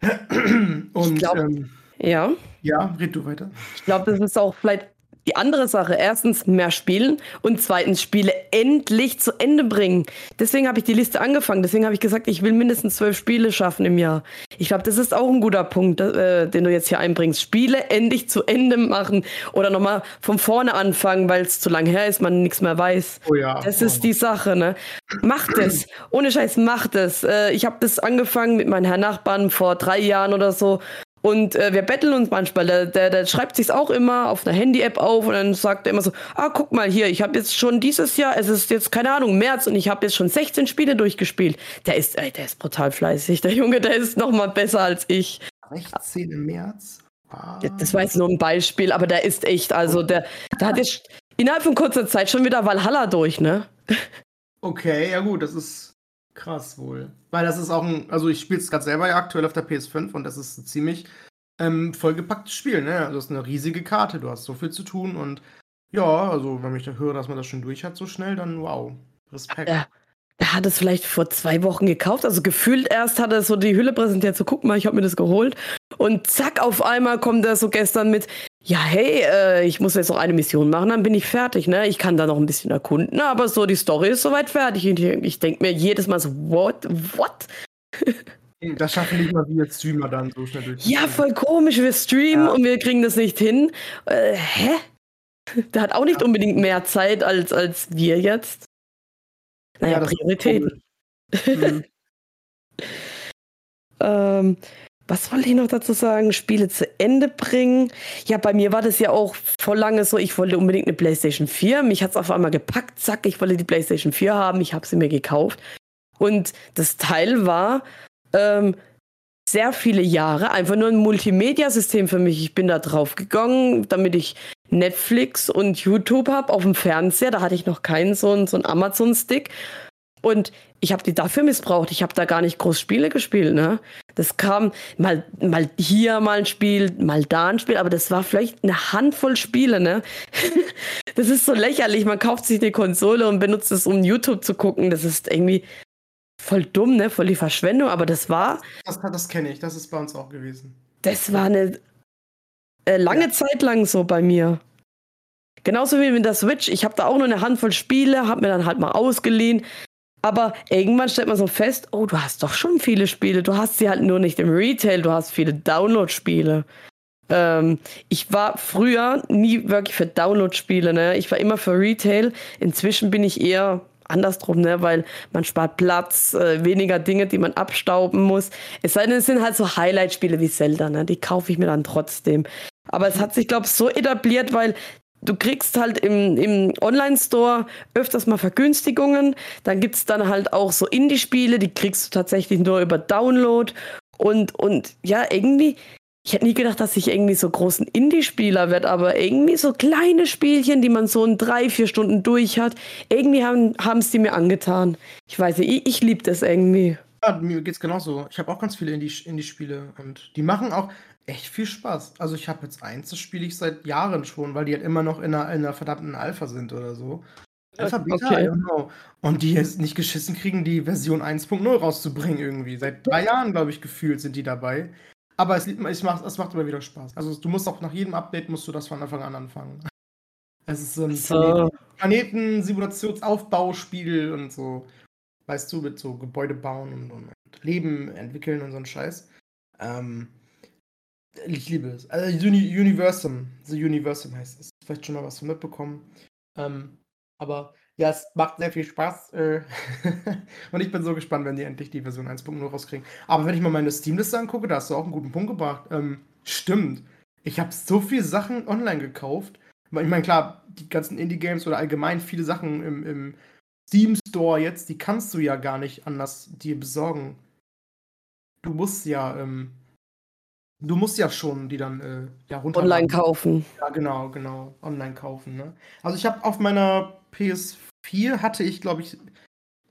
Und glaub, ähm, ja. Ja, red du weiter. Ich glaube, das ist auch vielleicht die andere Sache, erstens mehr spielen und zweitens Spiele endlich zu Ende bringen. Deswegen habe ich die Liste angefangen. Deswegen habe ich gesagt, ich will mindestens zwölf Spiele schaffen im Jahr. Ich glaube, das ist auch ein guter Punkt, äh, den du jetzt hier einbringst. Spiele endlich zu Ende machen oder nochmal von vorne anfangen, weil es zu lang her ist, man nichts mehr weiß. Oh ja. Das ist die Sache, ne? Macht es. Ohne Scheiß, macht es. Äh, ich habe das angefangen mit meinen Herrn Nachbarn vor drei Jahren oder so. Und äh, wir betteln uns manchmal. Der, der, der schreibt sich auch immer auf einer Handy-App auf und dann sagt er immer so: Ah, guck mal hier, ich habe jetzt schon dieses Jahr, es ist jetzt keine Ahnung, März und ich habe jetzt schon 16 Spiele durchgespielt. Der ist, ey, der ist brutal fleißig. Der Junge, der ist noch mal besser als ich. 16 im März? Ah. Ja, das war jetzt nur ein Beispiel, aber der ist echt, also der, der hat jetzt innerhalb von kurzer Zeit schon wieder Valhalla durch, ne? Okay, ja gut, das ist Krass wohl. Weil das ist auch ein, also ich spiele es gerade selber ja aktuell auf der PS5 und das ist ein ziemlich ähm, vollgepacktes Spiel, ne? Also das ist eine riesige Karte, du hast so viel zu tun und ja, also wenn ich da höre, dass man das schon durch hat so schnell, dann wow. Respekt. Ja. Er hat es vielleicht vor zwei Wochen gekauft. Also gefühlt erst hat er so die Hülle präsentiert, so guck mal, ich habe mir das geholt. Und zack, auf einmal kommt er so gestern mit, ja, hey, äh, ich muss jetzt noch eine Mission machen, dann bin ich fertig, ne? Ich kann da noch ein bisschen erkunden, aber so die Story ist soweit fertig. Ich, ich denke mir jedes Mal so, what? What? Das schaffen nicht mal wir Streamer dann so schnell durch. Ja, voll komisch. Wir streamen ja. und wir kriegen das nicht hin. Äh, hä? Der hat auch nicht ja. unbedingt mehr Zeit als, als wir jetzt. Naja, ja, Prioritäten. Mhm. ähm, was wollte ich noch dazu sagen? Spiele zu Ende bringen. Ja, bei mir war das ja auch voll lange so, ich wollte unbedingt eine PlayStation 4. Mich hat es auf einmal gepackt, zack, ich wollte die PlayStation 4 haben, ich habe sie mir gekauft. Und das Teil war ähm, sehr viele Jahre einfach nur ein Multimedia-System für mich. Ich bin da drauf gegangen, damit ich Netflix und YouTube habe auf dem Fernseher. Da hatte ich noch keinen so, so einen Amazon-Stick. Und ich habe die dafür missbraucht. Ich habe da gar nicht groß Spiele gespielt. Ne? Das kam mal, mal hier mal ein Spiel, mal da ein Spiel, aber das war vielleicht eine Handvoll Spiele. Ne? das ist so lächerlich. Man kauft sich die Konsole und benutzt es, um YouTube zu gucken. Das ist irgendwie voll dumm, ne? voll die Verschwendung. Aber das war. Das, das kenne ich. Das ist bei uns auch gewesen. Das war eine äh, lange ja. Zeit lang so bei mir. Genauso wie mit der Switch. Ich habe da auch nur eine Handvoll Spiele, habe mir dann halt mal ausgeliehen. Aber irgendwann stellt man so fest, oh, du hast doch schon viele Spiele. Du hast sie halt nur nicht im Retail, du hast viele Download-Spiele. Ähm, ich war früher nie wirklich für Download-Spiele, ne? Ich war immer für Retail. Inzwischen bin ich eher andersrum, ne? Weil man spart Platz, äh, weniger Dinge, die man abstauben muss. Es sei denn, es sind halt so Highlight-Spiele wie Zelda, ne? Die kaufe ich mir dann trotzdem. Aber es hat sich, glaube ich, so etabliert, weil du kriegst halt im, im Online-Store öfters mal Vergünstigungen. Dann gibt es dann halt auch so Indie-Spiele, die kriegst du tatsächlich nur über Download. Und, und ja, irgendwie, ich hätte nie gedacht, dass ich irgendwie so großen Indie-Spieler werde, aber irgendwie so kleine Spielchen, die man so in drei, vier Stunden durch hat, irgendwie haben es die mir angetan. Ich weiß nicht, ich, ich liebe das irgendwie. Ja, mir geht's genauso. Ich habe auch ganz viele Indie-Spiele und die machen auch, echt viel Spaß. Also ich habe jetzt eins, das spiele ich seit Jahren schon, weil die halt immer noch in einer, in einer verdammten Alpha sind oder so. Alpha Beta, okay. genau. Und die jetzt nicht geschissen kriegen, die Version 1.0 rauszubringen irgendwie. Seit drei Jahren, glaube ich, gefühlt sind die dabei. Aber es, es, macht, es macht immer wieder Spaß. Also du musst auch nach jedem Update musst du das von Anfang an anfangen. Es ist so ein so. Planeten-Simulationsaufbauspiel und so. Weißt du, mit so Gebäude bauen und, und Leben entwickeln und so ein Scheiß. Ähm, ich liebe es. Also Uni Universum. The Universum heißt es. Vielleicht schon mal was von mitbekommen. Ähm, aber Ja, es macht sehr viel Spaß. Äh, und ich bin so gespannt, wenn die endlich die Version 1.0 rauskriegen. Aber wenn ich mal meine Steam-Liste angucke, da hast du auch einen guten Punkt gebracht. Ähm, stimmt. Ich habe so viele Sachen online gekauft. Ich meine, klar, die ganzen Indie-Games oder allgemein viele Sachen im, im Steam Store jetzt, die kannst du ja gar nicht anders dir besorgen. Du musst ja, ähm, du musst ja schon die dann äh, ja runterladen. Online kaufen. Ja, genau, genau. Online kaufen, ne? Also ich habe auf meiner PS4 hatte ich, glaube ich,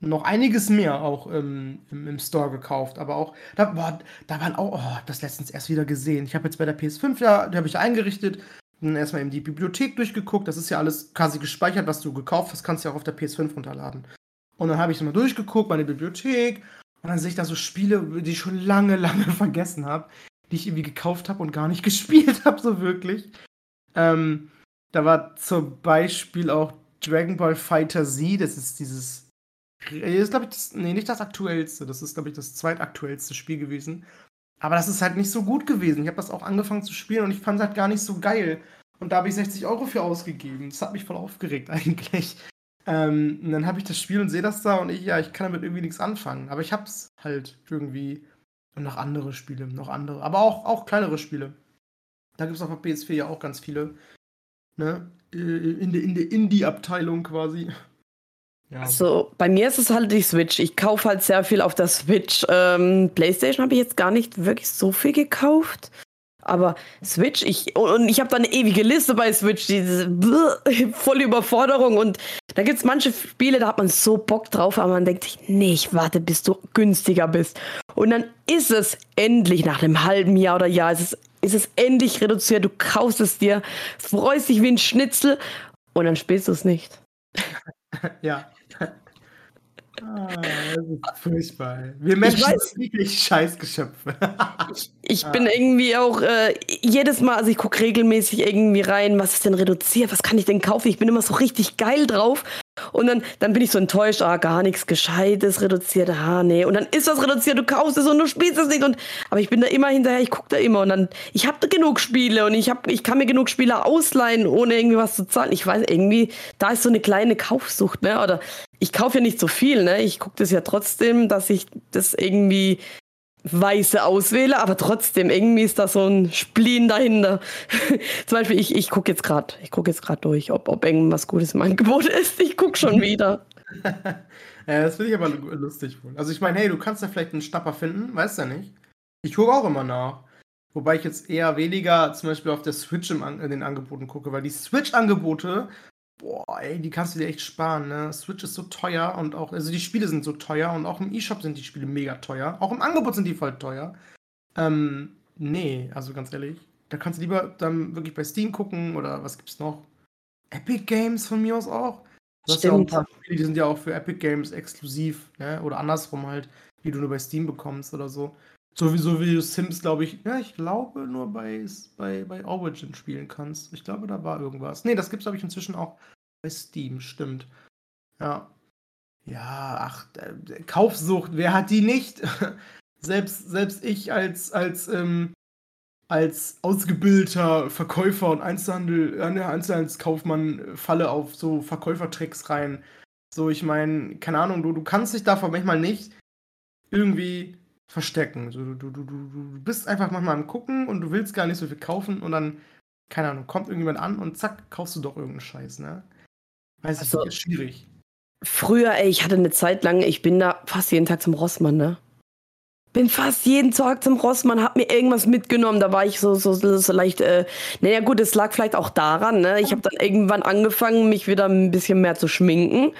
noch einiges mehr auch ähm, im, im, Store gekauft. Aber auch, da, boah, da waren auch, oh, das letztens erst wieder gesehen. Ich habe jetzt bei der PS5, ja, die habe ich eingerichtet. Dann erstmal eben die Bibliothek durchgeguckt. Das ist ja alles quasi gespeichert, was du gekauft hast, kannst du ja auch auf der PS5 runterladen. Und dann habe ich mal durchgeguckt, meine Bibliothek. Und dann sehe ich da so Spiele, die ich schon lange, lange vergessen habe, die ich irgendwie gekauft habe und gar nicht gespielt habe, so wirklich. Ähm, da war zum Beispiel auch Dragon Ball Fighter Z, das ist dieses. Ist, glaube ich, das, nee, nicht das aktuellste. Das ist, glaube ich, das zweitaktuellste Spiel gewesen. Aber das ist halt nicht so gut gewesen. Ich habe das auch angefangen zu spielen und ich fand es halt gar nicht so geil. Und da habe ich 60 Euro für ausgegeben. Das hat mich voll aufgeregt eigentlich. Ähm, und dann habe ich das Spiel und sehe das da und ich, ja, ich kann damit irgendwie nichts anfangen. Aber ich habe es halt irgendwie. Und noch andere Spiele, noch andere. Aber auch, auch kleinere Spiele. Da gibt es auf der PS4 ja auch ganz viele. Ne? Äh, in der in der Indie-Abteilung quasi. Ja. Also bei mir ist es halt die Switch. Ich kaufe halt sehr viel auf der Switch. Ähm, PlayStation habe ich jetzt gar nicht wirklich so viel gekauft. Aber Switch, ich und ich habe da eine ewige Liste bei Switch, diese volle Überforderung und da gibt es manche Spiele, da hat man so Bock drauf, aber man denkt sich, nee, ich warte, bis du günstiger bist. Und dann ist es endlich nach einem halben Jahr oder Jahr, ist es, ist es endlich reduziert, du kaufst es dir, freust dich wie ein Schnitzel und dann spielst du es nicht. ja. Ah, furchtbar. Wir Menschen sind wirklich Scheißgeschöpfe. ich, ich ah. bin irgendwie auch äh, jedes Mal, also ich gucke regelmäßig irgendwie rein, was ist denn reduziert, was kann ich denn kaufen? Ich bin immer so richtig geil drauf und dann, dann bin ich so enttäuscht, ah, gar nichts Gescheites reduziert, ah, nee. Und dann ist was reduziert, du kaufst es und du spielst es nicht. Und, aber ich bin da immer hinterher, ich gucke da immer. Und dann, ich habe genug Spiele und ich, hab, ich kann mir genug Spiele ausleihen, ohne irgendwie was zu zahlen. Ich weiß, irgendwie, da ist so eine kleine Kaufsucht, ne? Oder ich kaufe ja nicht so viel, ne? Ich gucke das ja trotzdem, dass ich das irgendwie Weiße auswähle, aber trotzdem, irgendwie ist da so ein Spleen dahinter. Zum Beispiel, ich, ich gucke jetzt gerade, ich gucke jetzt gerade durch, ob, ob irgendwas Gutes im Angebot ist. Ich gucke schon wieder. ja, das finde ich aber lustig. Also ich meine, hey, du kannst ja vielleicht einen Schnapper finden, weißt ja nicht. Ich gucke auch immer nach. Wobei ich jetzt eher weniger zum Beispiel auf der Switch in den Angeboten gucke, weil die Switch-Angebote Boah, ey, die kannst du dir echt sparen, ne? Switch ist so teuer und auch, also die Spiele sind so teuer und auch im E-Shop sind die Spiele mega teuer. Auch im Angebot sind die voll teuer. Ähm, nee, also ganz ehrlich. Da kannst du lieber dann wirklich bei Steam gucken oder was gibt's noch? Epic Games von mir aus auch. Du hast ja auch ein paar Spiele, die sind ja auch für Epic Games exklusiv, ne? Oder andersrum halt, die du nur bei Steam bekommst oder so. Sowieso wie du Sims, glaube ich, ja, ich glaube nur bei, bei, bei Origin spielen kannst. Ich glaube, da war irgendwas. Nee, das gibt's, glaube ich, inzwischen auch bei Steam, stimmt. Ja. Ja, ach, äh, Kaufsucht, wer hat die nicht? selbst, selbst ich als, als, ähm, als ausgebildeter Verkäufer und Einzelhandel, äh, Einzelhandelskaufmann falle auf so Verkäufertricks rein. So, ich meine, keine Ahnung, du, du kannst dich davon manchmal nicht irgendwie verstecken. So, du, du, du, du bist einfach manchmal am Gucken und du willst gar nicht so viel kaufen und dann, keine Ahnung, kommt irgendjemand an und zack, kaufst du doch irgendeinen Scheiß, ne? Weiß also, ich, ist schwierig. Früher, ey, ich hatte eine Zeit lang, ich bin da fast jeden Tag zum Rossmann, ne? Bin fast jeden Tag zum Rossmann, hab mir irgendwas mitgenommen. Da war ich so, so, so leicht, äh, naja, gut, es lag vielleicht auch daran, ne? Ich habe dann irgendwann angefangen, mich wieder ein bisschen mehr zu schminken.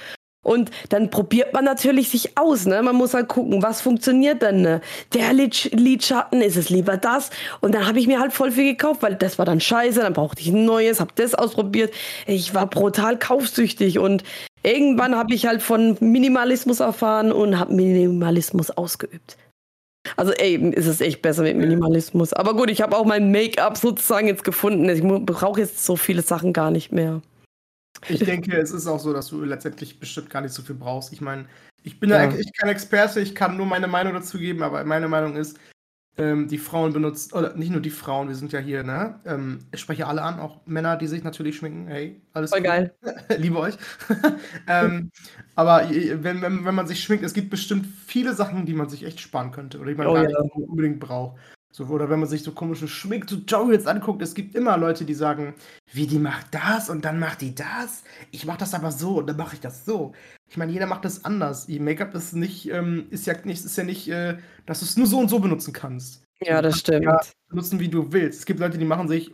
Und dann probiert man natürlich sich aus. Ne? Man muss halt gucken, was funktioniert denn. Ne? Der Lidschatten, ist es lieber das? Und dann habe ich mir halt voll viel gekauft, weil das war dann scheiße. Dann brauchte ich ein neues, habe das ausprobiert. Ich war brutal kaufsüchtig und irgendwann habe ich halt von Minimalismus erfahren und habe Minimalismus ausgeübt. Also ey, ist es echt besser mit Minimalismus. Aber gut, ich habe auch mein Make-up sozusagen jetzt gefunden. Ich brauche jetzt so viele Sachen gar nicht mehr. Ich denke, es ist auch so, dass du letztendlich bestimmt gar nicht so viel brauchst. Ich meine, ich bin ja. echt kein Experte, ich kann nur meine Meinung dazu geben, aber meine Meinung ist, ähm, die Frauen benutzen, oder nicht nur die Frauen, wir sind ja hier, ne? Ähm, ich spreche alle an, auch Männer, die sich natürlich schminken. Hey, alles Voll geil. Liebe euch. ähm, aber wenn, wenn, wenn man sich schminkt, es gibt bestimmt viele Sachen, die man sich echt sparen könnte oder die man Oh gar ja. nicht unbedingt braucht. So, oder wenn man sich so komische Schminktutorials anguckt, es gibt immer Leute, die sagen, wie die macht das und dann macht die das. Ich mache das aber so und dann mache ich das so. Ich meine, jeder macht das anders. Ihr Make-up ist nicht, ähm, ist ja nicht, ist ja nicht, äh, dass du es nur so und so benutzen kannst. Ja, das stimmt. Ja, benutzen, wie du willst. Es gibt Leute, die machen sich,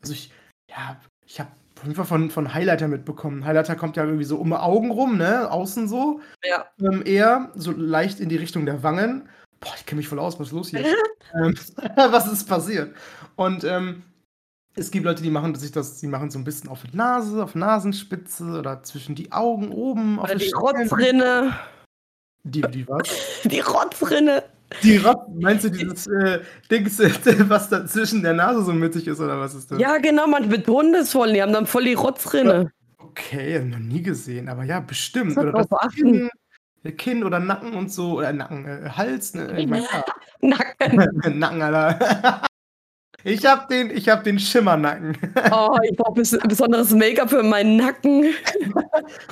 also ich, ja, ich habe auf jeden Fall von, von Highlighter mitbekommen. Highlighter kommt ja irgendwie so um die Augen rum, ne, außen so. Ja. Ähm, eher so leicht in die Richtung der Wangen. Boah, ich kenne mich voll aus, was ist los hier? ähm, was ist passiert? Und ähm, es gibt Leute, die machen sich das, die machen so ein bisschen auf die Nase, auf Nasenspitze oder zwischen die Augen oben. auf Oder die Stirn. Rotzrinne. Die, die was? Die Rotzrinne. Die Rot meinst du dieses äh, Dings, äh, was da zwischen der Nase so mittig ist oder was ist das? Ja, genau, manche betonen das voll. Die haben dann voll die Rotzrinne. Okay, noch nie gesehen, aber ja, bestimmt. Oder man das Kinn, Kinn oder Nacken und so, oder Nacken, äh, Hals, ne? Ich mein, ja. Nacken. Nacken, Alter. Ich hab den, ich hab den Schimmernacken. Oh, ich brauche bes besonderes Make-up für meinen Nacken.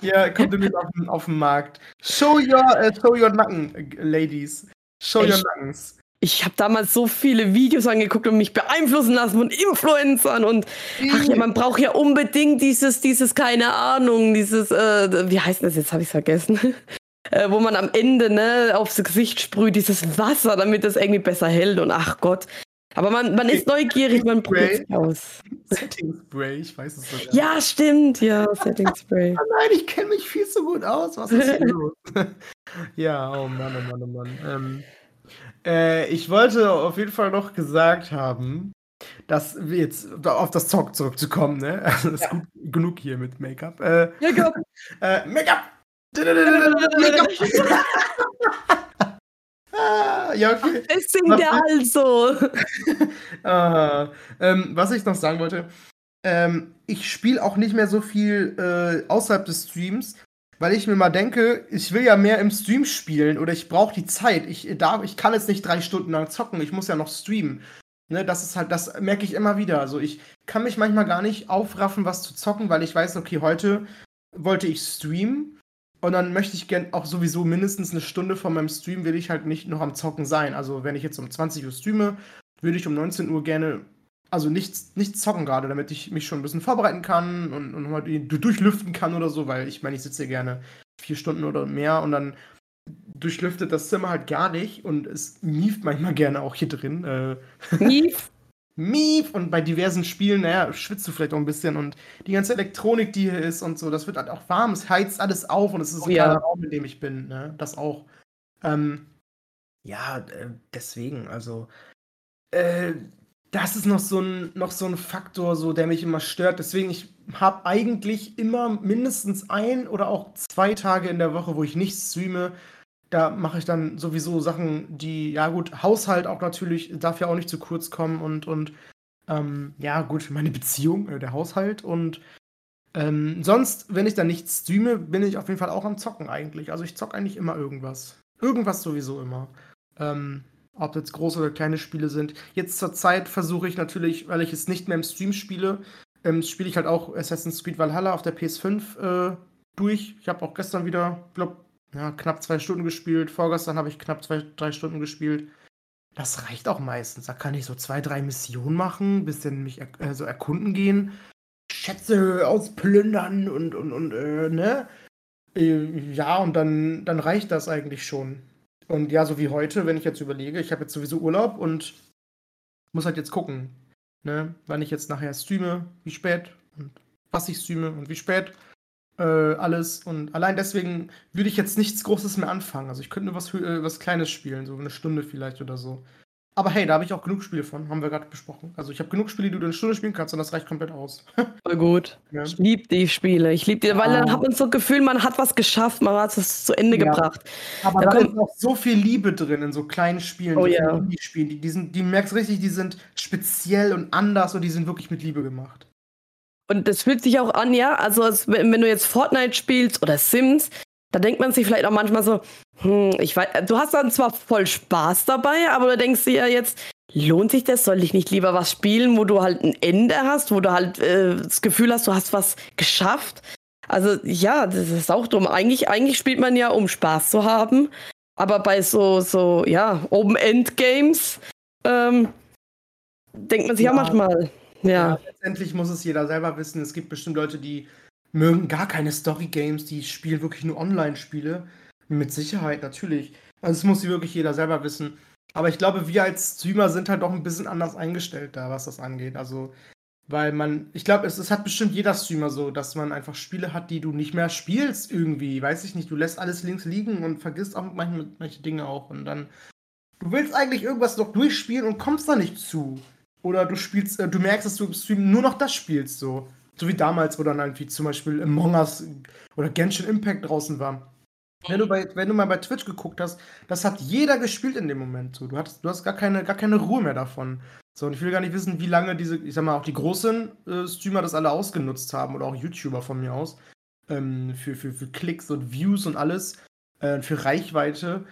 Ja, kommt demnächst auf, den- auf den Markt. Show your, äh, show your Nacken, äh, Ladies. Show your Echt? Nackens. Ich habe damals so viele Videos angeguckt und mich beeinflussen lassen von Influencern und ach ja, man braucht ja unbedingt dieses, dieses, keine Ahnung, dieses, äh, wie heißt das jetzt, habe ich vergessen. Äh, wo man am Ende ne, aufs Gesicht sprüht, dieses Wasser, damit das irgendwie besser hält und ach Gott. Aber man, man ist neugierig, man probiert es aus. Setting Spray, ich weiß es sogar. Ja, stimmt, ja, Setting Spray. Oh nein, ich kenne mich viel zu gut aus. Was ist hier los? ja, oh Mann, oh Mann, oh Mann. Ähm, äh, ich wollte auf jeden Fall noch gesagt haben, dass wir jetzt auf das Zock zurückzukommen, ne? Also ist Ja. gut, genug hier mit Make-up. Äh, komm. äh, Make-up! Ah, ja, okay. Es singt er also. Ah, ähm, was ich noch sagen wollte, ähm, ich spiele auch nicht mehr so viel äh, außerhalb des Streams, weil ich mir mal denke, ich will ja mehr im Stream spielen oder ich brauche die Zeit. Ich, darf, ich kann jetzt nicht drei Stunden lang zocken, ich muss ja noch streamen. Ne, das ist halt, das merke ich immer wieder. Also ich kann mich manchmal gar nicht aufraffen, was zu zocken, weil ich weiß, okay, heute wollte ich streamen und dann möchte ich gern auch sowieso mindestens eine Stunde von meinem Stream will ich halt nicht noch am Zocken sein. Also wenn ich jetzt um 20 Uhr streame, würde ich um 19 Uhr gerne, also nichts, nichts zocken gerade, damit ich mich schon ein bisschen vorbereiten kann und, und die- durchlüften kann oder so, weil ich meine, ich sitze hier gerne vier Stunden oder mehr und dann durchlüftet das Zimmer halt gar nicht und es mieft manchmal gerne auch hier drin. Äh, Mief. Mief und bei diversen Spielen, naja, schwitzt du vielleicht auch ein bisschen und die ganze Elektronik, die hier ist und so, das wird halt auch warm, es heizt alles auf und es ist Oh ein ja. Raum, in dem ich bin, ne? Das auch. Ähm, ja, äh, deswegen, also, äh, das ist noch so ein, noch so ein Faktor, so, der mich immer stört. Deswegen, ich habe eigentlich immer mindestens ein oder auch zwei Tage in der Woche, wo ich nicht streame. Da mache ich dann sowieso Sachen, die, ja gut, Haushalt auch natürlich, darf ja auch nicht zu kurz kommen und, und ähm, ja gut, meine Beziehung, äh, der Haushalt und ähm, sonst, wenn ich dann nicht streame, bin ich auf jeden Fall auch am Zocken eigentlich. Also ich zocke eigentlich immer irgendwas. Irgendwas sowieso immer. Ähm, ob jetzt große oder kleine Spiele sind. Jetzt zur Zeit versuche ich natürlich, weil ich es nicht mehr im Stream spiele, ähm, spiele ich halt auch Assassin's Creed Valhalla auf der PS5 äh, durch. Ich habe auch gestern wieder, glaub, ja, knapp zwei Stunden gespielt. Vorgestern habe ich knapp zwei, drei Stunden gespielt. Das reicht auch meistens. Da kann ich so zwei, drei Missionen machen, bisschen mich er äh, so erkunden gehen, Schätze ausplündern und, und, und äh, ne? Äh, ja, und dann, dann reicht das eigentlich schon. Und ja, so wie heute, wenn ich jetzt überlege, ich habe jetzt sowieso Urlaub und muss halt jetzt gucken, ne, wann ich jetzt nachher streame, wie spät und was ich streame und wie spät. Äh, alles. Und allein deswegen würde ich jetzt nichts Großes mehr anfangen. Also ich könnte nur was, äh, was Kleines spielen, so eine Stunde vielleicht oder so. Aber hey, da habe ich auch genug Spiele von, haben wir gerade besprochen. Also ich habe genug Spiele, die du in eine Stunde spielen kannst und das reicht komplett aus. Voll gut. Ja. Ich liebe die Spiele. Ich liebe die, weil dann Ah. hat man so das Gefühl, man hat was geschafft, man hat es zu Ende Ja. gebracht. Aber Da da kommt- ist auch so viel Liebe drin in so kleinen Spielen, Oh ja. vielen Indie-Spielen. Die, die, sind, die merkst richtig, die sind speziell und anders und die sind wirklich mit Liebe gemacht. Und das fühlt sich auch an, ja. Also, als, wenn wenn du jetzt Fortnite spielst oder Sims, da denkt man sich vielleicht auch manchmal so, hm, ich weiß, du hast dann zwar voll Spaß dabei, aber du denkst dir ja jetzt, lohnt sich das? Soll ich nicht lieber was spielen, wo du halt ein Ende hast, wo du halt äh, das Gefühl hast, du hast was geschafft? Also ja, das ist auch dumm. Eigentlich, eigentlich spielt man ja, um Spaß zu haben. Aber bei so, so, ja, Open-End-Games ähm, denkt man sich ja, ja manchmal. Ja. ja. Letztendlich muss es jeder selber wissen. Es gibt bestimmt Leute, die mögen gar keine Story-Games, die spielen wirklich nur Online-Spiele. Mit Sicherheit, natürlich. Also das muss wirklich jeder selber wissen. Aber ich glaube, wir als Streamer sind halt auch ein bisschen anders eingestellt da, was das angeht. Also, weil man, ich glaube, es, es hat bestimmt jeder Streamer so, dass man einfach Spiele hat, die du nicht mehr spielst irgendwie. Weiß ich nicht, du lässt alles links liegen und vergisst auch manche, manche Dinge auch. Und dann, du willst eigentlich irgendwas noch durchspielen und kommst da nicht zu. Oder du spielst, äh, du merkst, dass du im Stream nur noch das spielst, so. So wie damals, wo dann irgendwie zum Beispiel Among Us oder Genshin Impact draußen war. Wenn du, bei, wenn du mal bei Twitch geguckt hast, das hat jeder gespielt in dem Moment. So. Du, hattest, du hast gar keine, gar keine Ruhe mehr davon. So, und ich will gar nicht wissen, wie lange diese, ich sag mal, auch die großen äh, Streamer das alle ausgenutzt haben oder auch YouTuber von mir aus. Ähm, für, für, für Klicks und Views und alles, äh, für Reichweite,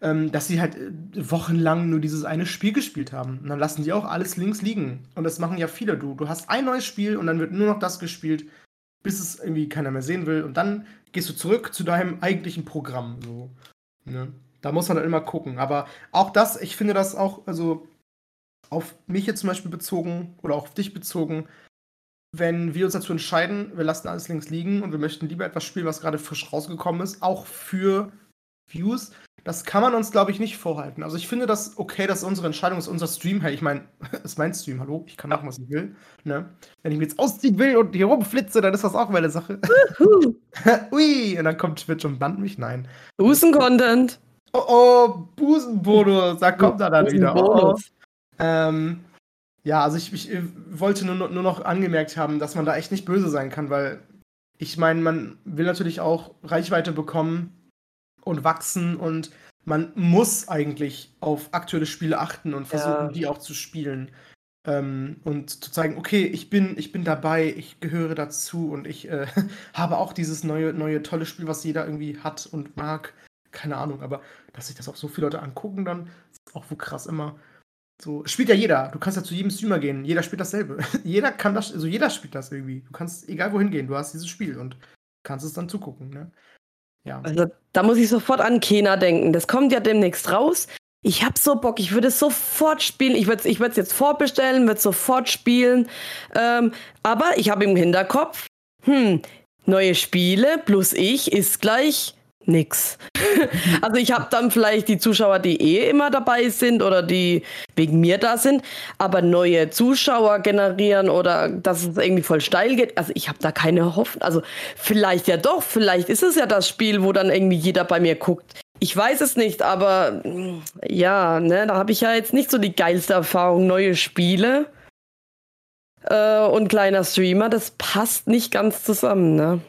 ähm, dass sie halt äh, wochenlang nur dieses eine Spiel gespielt haben. Und dann lassen die auch alles links liegen. Und das machen ja viele. Du, du hast ein neues Spiel und dann wird nur noch das gespielt, bis es irgendwie keiner mehr sehen will. Und dann gehst du zurück zu deinem eigentlichen Programm. So. Ne? Da muss man dann immer gucken. Aber auch das, ich finde das auch, also auf mich jetzt zum Beispiel bezogen oder auch auf dich bezogen, wenn wir uns dazu entscheiden, wir lassen alles links liegen und wir möchten lieber etwas spielen, was gerade frisch rausgekommen ist, auch für Views, das kann man uns, glaube ich, nicht vorhalten. Also ich finde das okay, dass unsere Entscheidung ist, unser Stream. Hey, ich meine, es ist mein Stream, hallo, ich kann machen, was ich will. Ne? Wenn ich mich jetzt ausziehen will und hier rumflitze, dann ist das auch meine Sache. Ui, und dann kommt Twitch und bannt mich. Nein. Busen-Content. Oh, oh, Busenbonus, da kommt er dann wieder. Oh. Ähm, ja, also ich, ich wollte nur, nur noch angemerkt haben, dass man da echt nicht böse sein kann, weil ich meine, man will natürlich auch Reichweite bekommen und wachsen und man muss eigentlich auf aktuelle Spiele achten und versuchen, ja. die auch zu spielen. Ähm, und zu zeigen, okay, ich bin, ich bin dabei, ich gehöre dazu und ich äh, habe auch dieses neue, neue tolle Spiel, was jeder irgendwie hat und mag. Keine Ahnung, aber dass sich das auch so viele Leute angucken, dann ist auch wo krass immer. So, spielt ja jeder. Du kannst ja zu jedem Streamer gehen. Jeder spielt dasselbe. jeder kann das, also jeder spielt das irgendwie. Du kannst egal wohin gehen, du hast dieses Spiel und kannst es dann zugucken, ne? Ja. Also da muss ich sofort an Kena denken. Das kommt ja demnächst raus. Ich hab so Bock, ich würde es sofort spielen. Ich würde es ich jetzt vorbestellen, würde sofort spielen. Ähm, aber ich habe im Hinterkopf, hm, neue Spiele plus ich ist gleich nix. also ich habe dann vielleicht die Zuschauer, die eh immer dabei sind oder die wegen mir da sind, aber neue Zuschauer generieren oder dass es irgendwie voll steil geht. Also ich habe da keine Hoffnung. Also vielleicht ja doch, vielleicht ist es ja das Spiel, wo dann irgendwie jeder bei mir guckt. Ich weiß es nicht, aber ja, ne, da habe ich ja jetzt nicht so die geilste Erfahrung. Neue Spiele äh, und kleiner Streamer, das passt nicht ganz zusammen, ne?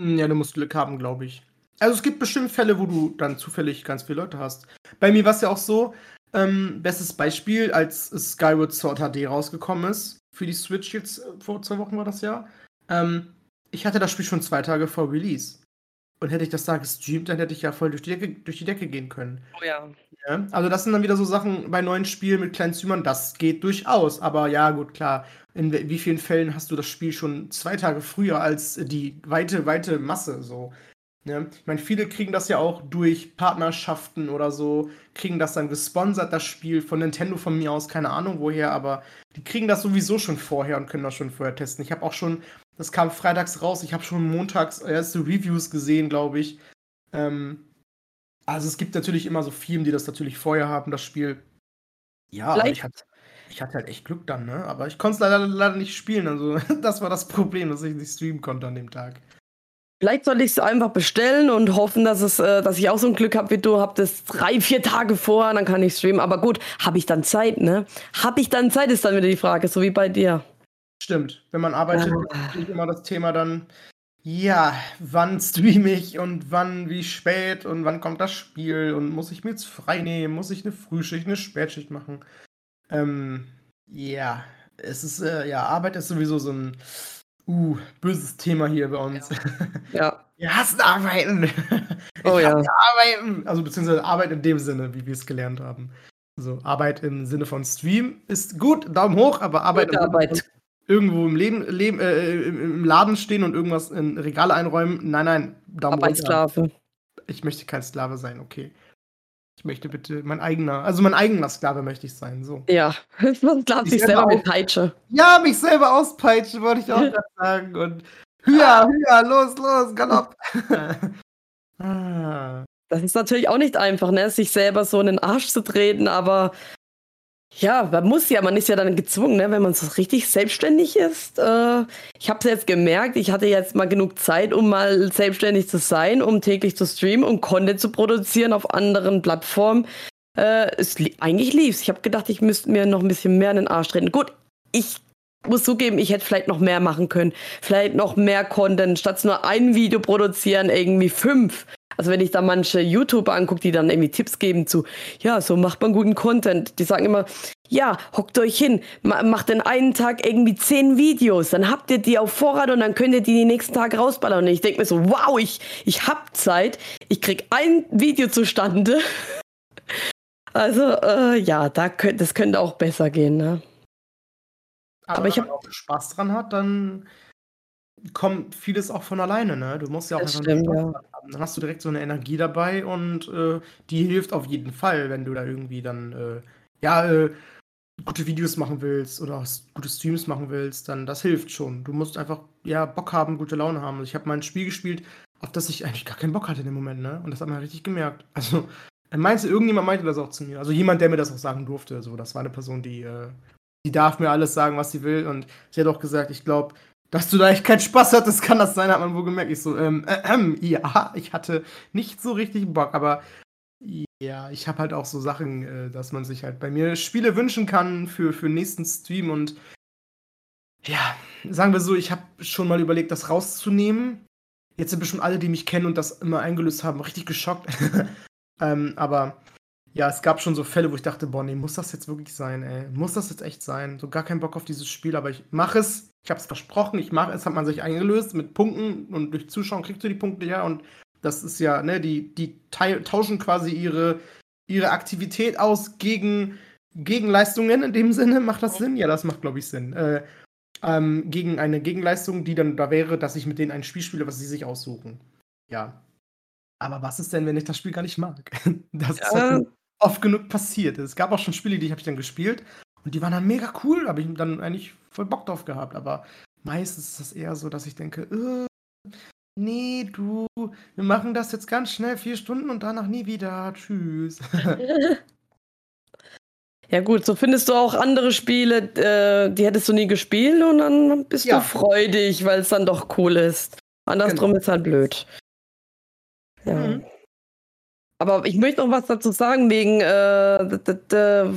Hm, ja, du musst Glück haben, glaube ich. Also es gibt bestimmt Fälle, wo du dann zufällig ganz viele Leute hast. Bei mir war es ja auch so, ähm, bestes Beispiel, als Skyward Sword HD rausgekommen ist, für die Switch jetzt, äh, vor zwei Wochen war das ja, ähm, ich hatte das Spiel schon zwei Tage vor Release. Und hätte ich das da gestreamt, dann hätte ich ja voll durch die Decke, durch die Decke gehen können. Oh ja. ja. Also das sind dann wieder so Sachen bei neuen Spielen mit kleinen Streamern, das geht durchaus. Aber ja, gut, klar. In wie vielen Fällen hast du das Spiel schon zwei Tage früher als die weite, weite Masse so? Ja. Ich meine, viele kriegen das ja auch durch Partnerschaften oder so, kriegen das dann gesponsert, das Spiel von Nintendo von mir aus, keine Ahnung woher, aber die kriegen das sowieso schon vorher und können das schon vorher testen. Ich habe auch schon das kam freitags raus. Ich habe schon montags erste Reviews gesehen, glaube ich. Ähm, also es gibt natürlich immer so Firmen, die das natürlich vorher haben, das Spiel. Ja, aber ich hatte, ich hatte halt echt Glück dann, ne? Aber ich konnte es leider, leider nicht spielen. Also das war das Problem, dass ich nicht streamen konnte an dem Tag. Vielleicht soll ich es einfach bestellen und hoffen, dass es, äh, dass ich auch so ein Glück habe wie du. Hab das drei, vier Tage vorher, dann kann ich streamen. Aber gut, habe ich dann Zeit, ne? Habe ich dann Zeit, ist dann wieder die Frage, so wie bei dir. Stimmt. Wenn man arbeitet, ja. ist immer das Thema dann, ja, wann streame ich und wann, wie spät und wann kommt das Spiel und muss ich mir jetzt frei nehmen, muss ich eine Frühschicht, eine Spätschicht machen. Ähm, ja, es ist, äh, ja, Arbeit ist sowieso so ein, uh, böses Thema hier bei uns. Ja. ja. Wir hassen Arbeiten. oh ja. Arbeiten. Also beziehungsweise Arbeit in dem Sinne, wie wir es gelernt haben. So, Arbeit im Sinne von Stream ist gut, Daumen hoch, aber Arbeit, Gute Arbeit. irgendwo im Leben, Leben äh, im Laden stehen und irgendwas in Regale einräumen. Nein, nein, Daumen Arbeitssklave. Ich möchte kein Sklave sein, okay. Ich möchte bitte mein eigener, also mein eigener Sklave möchte ich sein, so. Ja, man sklave sich selber, selber mit Peitsche. Ja, mich selber auspeitschen, wollte ich auch gerade sagen. Und höher, höher, los, los, galopp. ah. Das ist natürlich auch nicht einfach, ne? sich selber so in den Arsch zu treten, aber ja, man muss ja, man ist ja dann gezwungen, ne? wenn man so richtig selbstständig ist. Äh, ich habe es jetzt gemerkt, ich hatte jetzt mal genug Zeit, um mal selbstständig zu sein, um täglich zu streamen und Content zu produzieren auf anderen Plattformen. Äh, es, eigentlich lief's. Ich habe gedacht, ich müsste mir noch ein bisschen mehr in den Arsch treten. Gut, ich muss zugeben, ich hätte vielleicht noch mehr machen können. Vielleicht noch mehr Content, statt nur ein Video produzieren, irgendwie fünf. Also wenn ich da manche YouTuber angucke, die dann irgendwie Tipps geben zu, ja, so macht man guten Content. Die sagen immer, ja, hockt euch hin, macht den einen Tag irgendwie zehn Videos, dann habt ihr die auf Vorrat und dann könnt ihr die den nächsten Tag rausballern. Und ich denke mir so, wow, ich, ich hab Zeit, ich krieg ein Video zustande. Also, äh, ja, da könnt, das könnte auch besser gehen, ne? Aber, Aber ich habe auch Spaß dran hat, dann kommt vieles auch von alleine, ne? Du musst ja auch das einfach stimmt, ja. Dann hast du direkt so eine Energie dabei und äh, die hilft auf jeden Fall, wenn du da irgendwie dann äh, ja äh, gute Videos machen willst oder gute Streams machen willst, dann das hilft schon. Du musst einfach ja Bock haben, gute Laune haben. Also ich habe mal ein Spiel gespielt, auf das ich eigentlich gar keinen Bock hatte in dem Moment, ne? Und das hat man richtig gemerkt. Also meinst du, irgendjemand meinte das auch zu mir? Also jemand, der mir das auch sagen durfte. So, das war eine Person, die äh, die darf mir alles sagen, was sie will. Und sie hat auch gesagt, ich glaube, dass du da echt keinen Spaß hattest, kann das sein, hat man wohl gemerkt. Ich so, ähm, äh, ähm, ja, ich hatte nicht so richtig Bock, aber ja, ich habe halt auch so Sachen, äh, dass man sich halt bei mir Spiele wünschen kann für, für nächsten Stream und ja, sagen wir so, ich habe schon mal überlegt, das rauszunehmen. Jetzt sind bestimmt alle, die mich kennen und das immer eingelöst haben, richtig geschockt. ähm, aber ja, es gab schon so Fälle, wo ich dachte, boah, nee, muss das jetzt wirklich sein, ey? Muss das jetzt echt sein? So gar keinen Bock auf dieses Spiel, aber ich mache es. Ich habe es versprochen, ich mache es, hat man sich eingelöst mit Punkten und durch Zuschauen kriegst du die Punkte ja und das ist ja, ne, die, die tauschen quasi ihre, ihre Aktivität aus gegen Gegenleistungen in dem Sinne. Macht das Sinn? Ja, das macht, glaube ich, Sinn. Äh, ähm, gegen eine Gegenleistung, die dann da wäre, dass ich mit denen ein Spiel spiele, was sie sich aussuchen. Ja. Aber was ist denn, wenn ich das Spiel gar nicht mag? Das ja. ist halt oft genug passiert. Es gab auch schon Spiele, die habe ich dann gespielt und die waren dann mega cool, habe ich dann eigentlich voll Bock drauf gehabt. Aber meistens ist das eher so, dass ich denke, äh, nee, du, wir machen das jetzt ganz schnell, vier Stunden und danach nie wieder. Tschüss. Ja gut, so findest du auch andere Spiele, äh, die hättest du nie gespielt und dann bist ja. du freudig, weil es dann doch cool ist. Andersrum genau. ist halt blöd. Ja. Mhm. Aber ich möchte noch was dazu sagen, wegen, äh,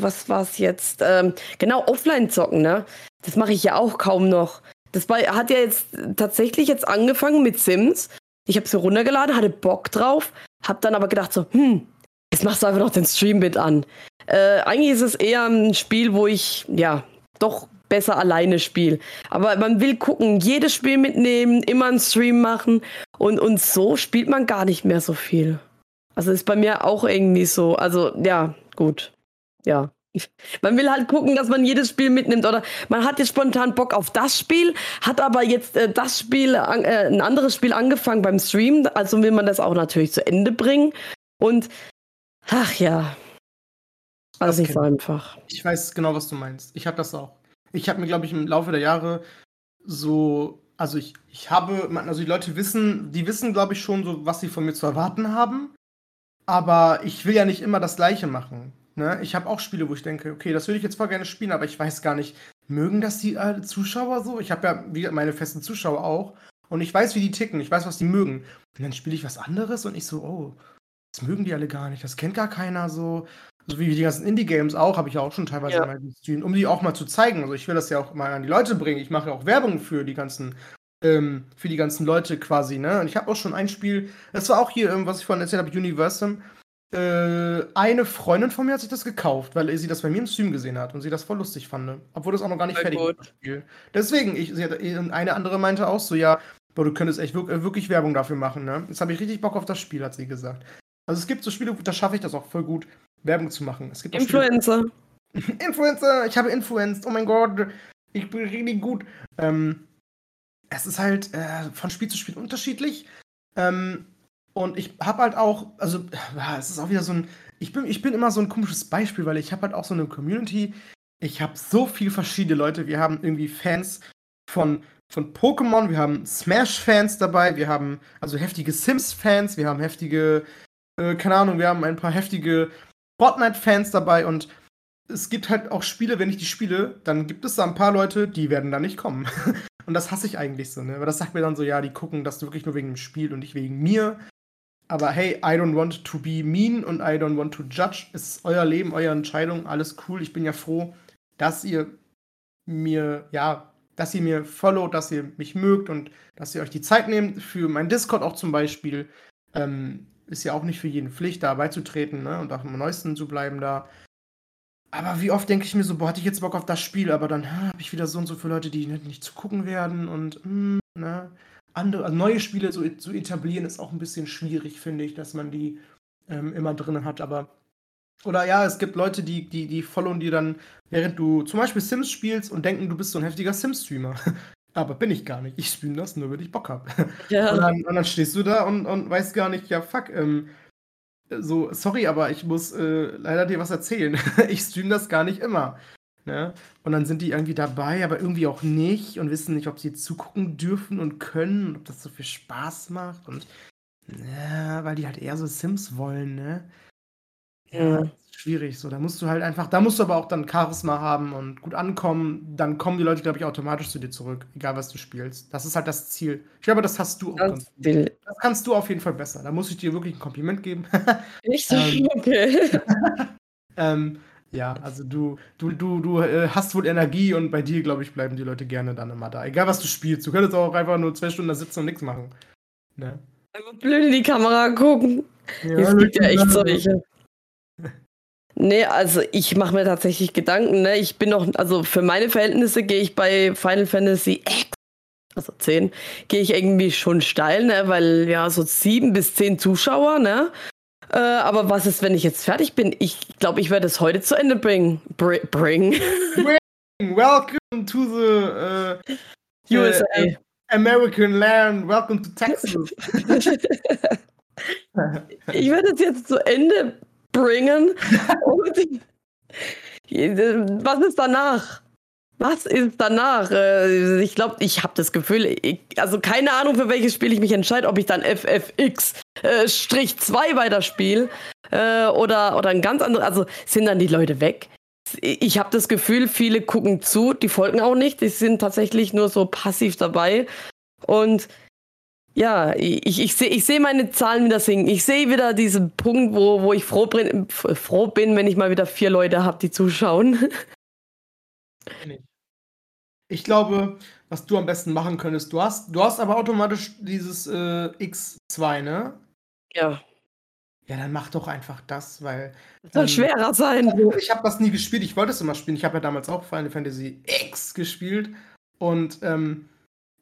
was war es jetzt? Ähm, genau, Offline-Zocken, ne? Das mache ich ja auch kaum noch. Das hat ja jetzt tatsächlich jetzt angefangen mit Sims. Ich habe es runtergeladen, hatte Bock drauf, hab dann aber gedacht so, hm, jetzt machst du einfach noch den Stream mit an. Äh, eigentlich ist es eher ein Spiel, wo ich, ja, doch besser alleine spiele. Aber man will gucken, jedes Spiel mitnehmen, immer einen Stream machen und, und so spielt man gar nicht mehr so viel. Also ist bei mir auch irgendwie so. Also ja, gut. Ja. Man will halt gucken, dass man jedes Spiel mitnimmt oder man hat jetzt spontan Bock auf das Spiel, hat aber jetzt äh, das Spiel, äh, ein anderes Spiel angefangen beim Stream, also will man das auch natürlich zu Ende bringen und ach ja, alles nicht so einfach. Ich weiß genau, was du meinst. Ich habe das auch. Ich habe mir, glaube ich, im Laufe der Jahre so, also ich, ich habe, also die Leute wissen, die wissen, glaube ich, schon so, was sie von mir zu erwarten haben. Aber ich will ja nicht immer das Gleiche machen. Ne? Ich habe auch Spiele, wo ich denke, okay, das würde ich jetzt voll gerne spielen, aber ich weiß gar nicht, mögen das die äh, Zuschauer so? Ich habe ja wie meine festen Zuschauer auch. Und ich weiß, wie die ticken, ich weiß, was die mögen. Und dann spiele ich was anderes und ich so, oh, das mögen die alle gar nicht, das kennt gar keiner so. So wie die ganzen Indie-Games auch, habe ich ja auch schon teilweise ja. mal gestreamt, um die auch mal zu zeigen. Also ich will das ja auch mal an die Leute bringen. Ich mache ja auch Werbung für die ganzen ähm, für die ganzen Leute quasi, ne? Und ich habe auch schon ein Spiel, das war auch hier, ähm, was ich vorhin erzählt habe, Universum. Äh, eine Freundin von mir hat sich das gekauft, weil sie das bei mir im Stream gesehen hat und sie das voll lustig fand. Obwohl das auch noch gar nicht Sehr fertig gut. das Spiel. Deswegen, ich, sie hat, eine andere meinte auch so, ja, boah, du könntest echt wirklich, wirklich Werbung dafür machen, ne? Jetzt habe ich richtig Bock auf das Spiel, hat sie gesagt. Also es gibt so Spiele, da schaffe ich das auch voll gut. Werbung zu machen. Es gibt Influencer. Influencer, ich habe influenced, oh mein Gott, ich bin richtig gut. Ähm, es ist halt äh, von Spiel zu Spiel unterschiedlich. Ähm, und ich habe halt auch, also es ist auch wieder so ein, ich bin, ich bin immer so ein komisches Beispiel, weil ich habe halt auch so eine Community. Ich habe so viele verschiedene Leute. Wir haben irgendwie Fans von, von Pokémon, wir haben Smash-Fans dabei, wir haben also heftige Sims-Fans, wir haben heftige, äh, keine Ahnung, wir haben ein paar heftige Fortnite-Fans dabei und es gibt halt auch Spiele, wenn ich die spiele, dann gibt es da ein paar Leute, die werden da nicht kommen. und das hasse ich eigentlich so, ne? Aber das sagt mir dann so, ja, die gucken das wirklich nur wegen dem Spiel und nicht wegen mir. Aber hey, I don't want to be mean und I don't want to judge. Es ist euer Leben, eure Entscheidung, alles cool. Ich bin ja froh, dass ihr mir, ja, dass ihr mir followt, dass ihr mich mögt und dass ihr euch die Zeit nehmt für mein Discord auch zum Beispiel. Ähm, ist ja auch nicht für jeden Pflicht, da beizutreten ne? und auch am neuesten zu bleiben da. Aber wie oft denke ich mir so, boah, hatte ich jetzt Bock auf das Spiel, aber dann habe ich wieder so und so viele Leute, die nicht, nicht zu gucken werden und mh, hm, ne? Andere, also neue Spiele so zu etablieren, ist auch ein bisschen schwierig, finde ich, dass man die ähm, immer drin hat. Aber oder ja, es gibt Leute, die, die, die followen dir dann, während du zum Beispiel Sims spielst und denken, du bist so ein heftiger Sims-Streamer. Aber bin ich gar nicht. Ich streame das nur, wenn ich Bock habe. Ja. Und, dann, und dann stehst du da und, und weißt gar nicht, ja fuck, ähm, so, sorry, aber ich muss äh, leider dir was erzählen. ich stream das gar nicht immer. Ne? Und dann sind die irgendwie dabei, aber irgendwie auch nicht und wissen nicht, ob sie zugucken dürfen und können und ob das so viel Spaß macht. Und ja, weil die halt eher so Sims wollen, ne? Ja, schwierig so. Da musst du halt einfach, da musst du aber auch dann Charisma haben und gut ankommen. Dann kommen die Leute, glaube ich, automatisch zu dir zurück, egal was du spielst. Das ist halt das Ziel. Ich glaube, das hast du auch. Das, das kannst du auf jeden Fall besser. Da muss ich dir wirklich ein Kompliment geben. Nicht so ähm, okay. ähm, ja, also du, du, du, du äh, hast wohl Energie und bei dir, glaube ich, bleiben die Leute gerne dann immer da. Egal was du spielst. Du könntest auch einfach nur zwei Stunden da sitzen und nichts machen. Ne? Einfach blöd in die Kamera gucken. Ja, es gibt ja echt solche. Nee, also ich mache mir tatsächlich Gedanken, ne? Ich bin noch, also für meine Verhältnisse gehe ich bei Final Fantasy X, also 10, gehe ich irgendwie schon steil, ne? Weil ja, so sieben bis zehn Zuschauer, ne? Äh, aber was ist, wenn ich jetzt fertig bin? Ich glaube, ich werde es heute zu Ende bringen. Br bring. Welcome to the uh, USA. Uh, American land. Welcome to Texas. ich werde es jetzt zu Ende bringen. was ist danach? Was ist danach? Äh, ich glaube, ich habe das Gefühl, ich, also keine Ahnung, für welches Spiel ich mich entscheide, ob ich dann FFX äh, Strich 2 weiterspiele äh, oder, oder ein ganz anderes. Also sind dann die Leute weg? Ich habe das Gefühl, viele gucken zu, die folgen auch nicht, die sind tatsächlich nur so passiv dabei. Und ja, ich, ich sehe ich seh meine Zahlen wieder sinken. Ich sehe wieder diesen Punkt, wo, wo ich froh bin, froh bin, wenn ich mal wieder vier Leute habe, die zuschauen. Ich glaube, was du am besten machen könntest, du hast, du hast aber automatisch dieses äh, X2, ne? Ja. Ja, dann mach doch einfach das, weil. Das soll ähm, schwerer sein. Also ich habe das nie gespielt, ich wollte es immer spielen. Ich habe ja damals auch Final Fantasy X gespielt. Und ähm,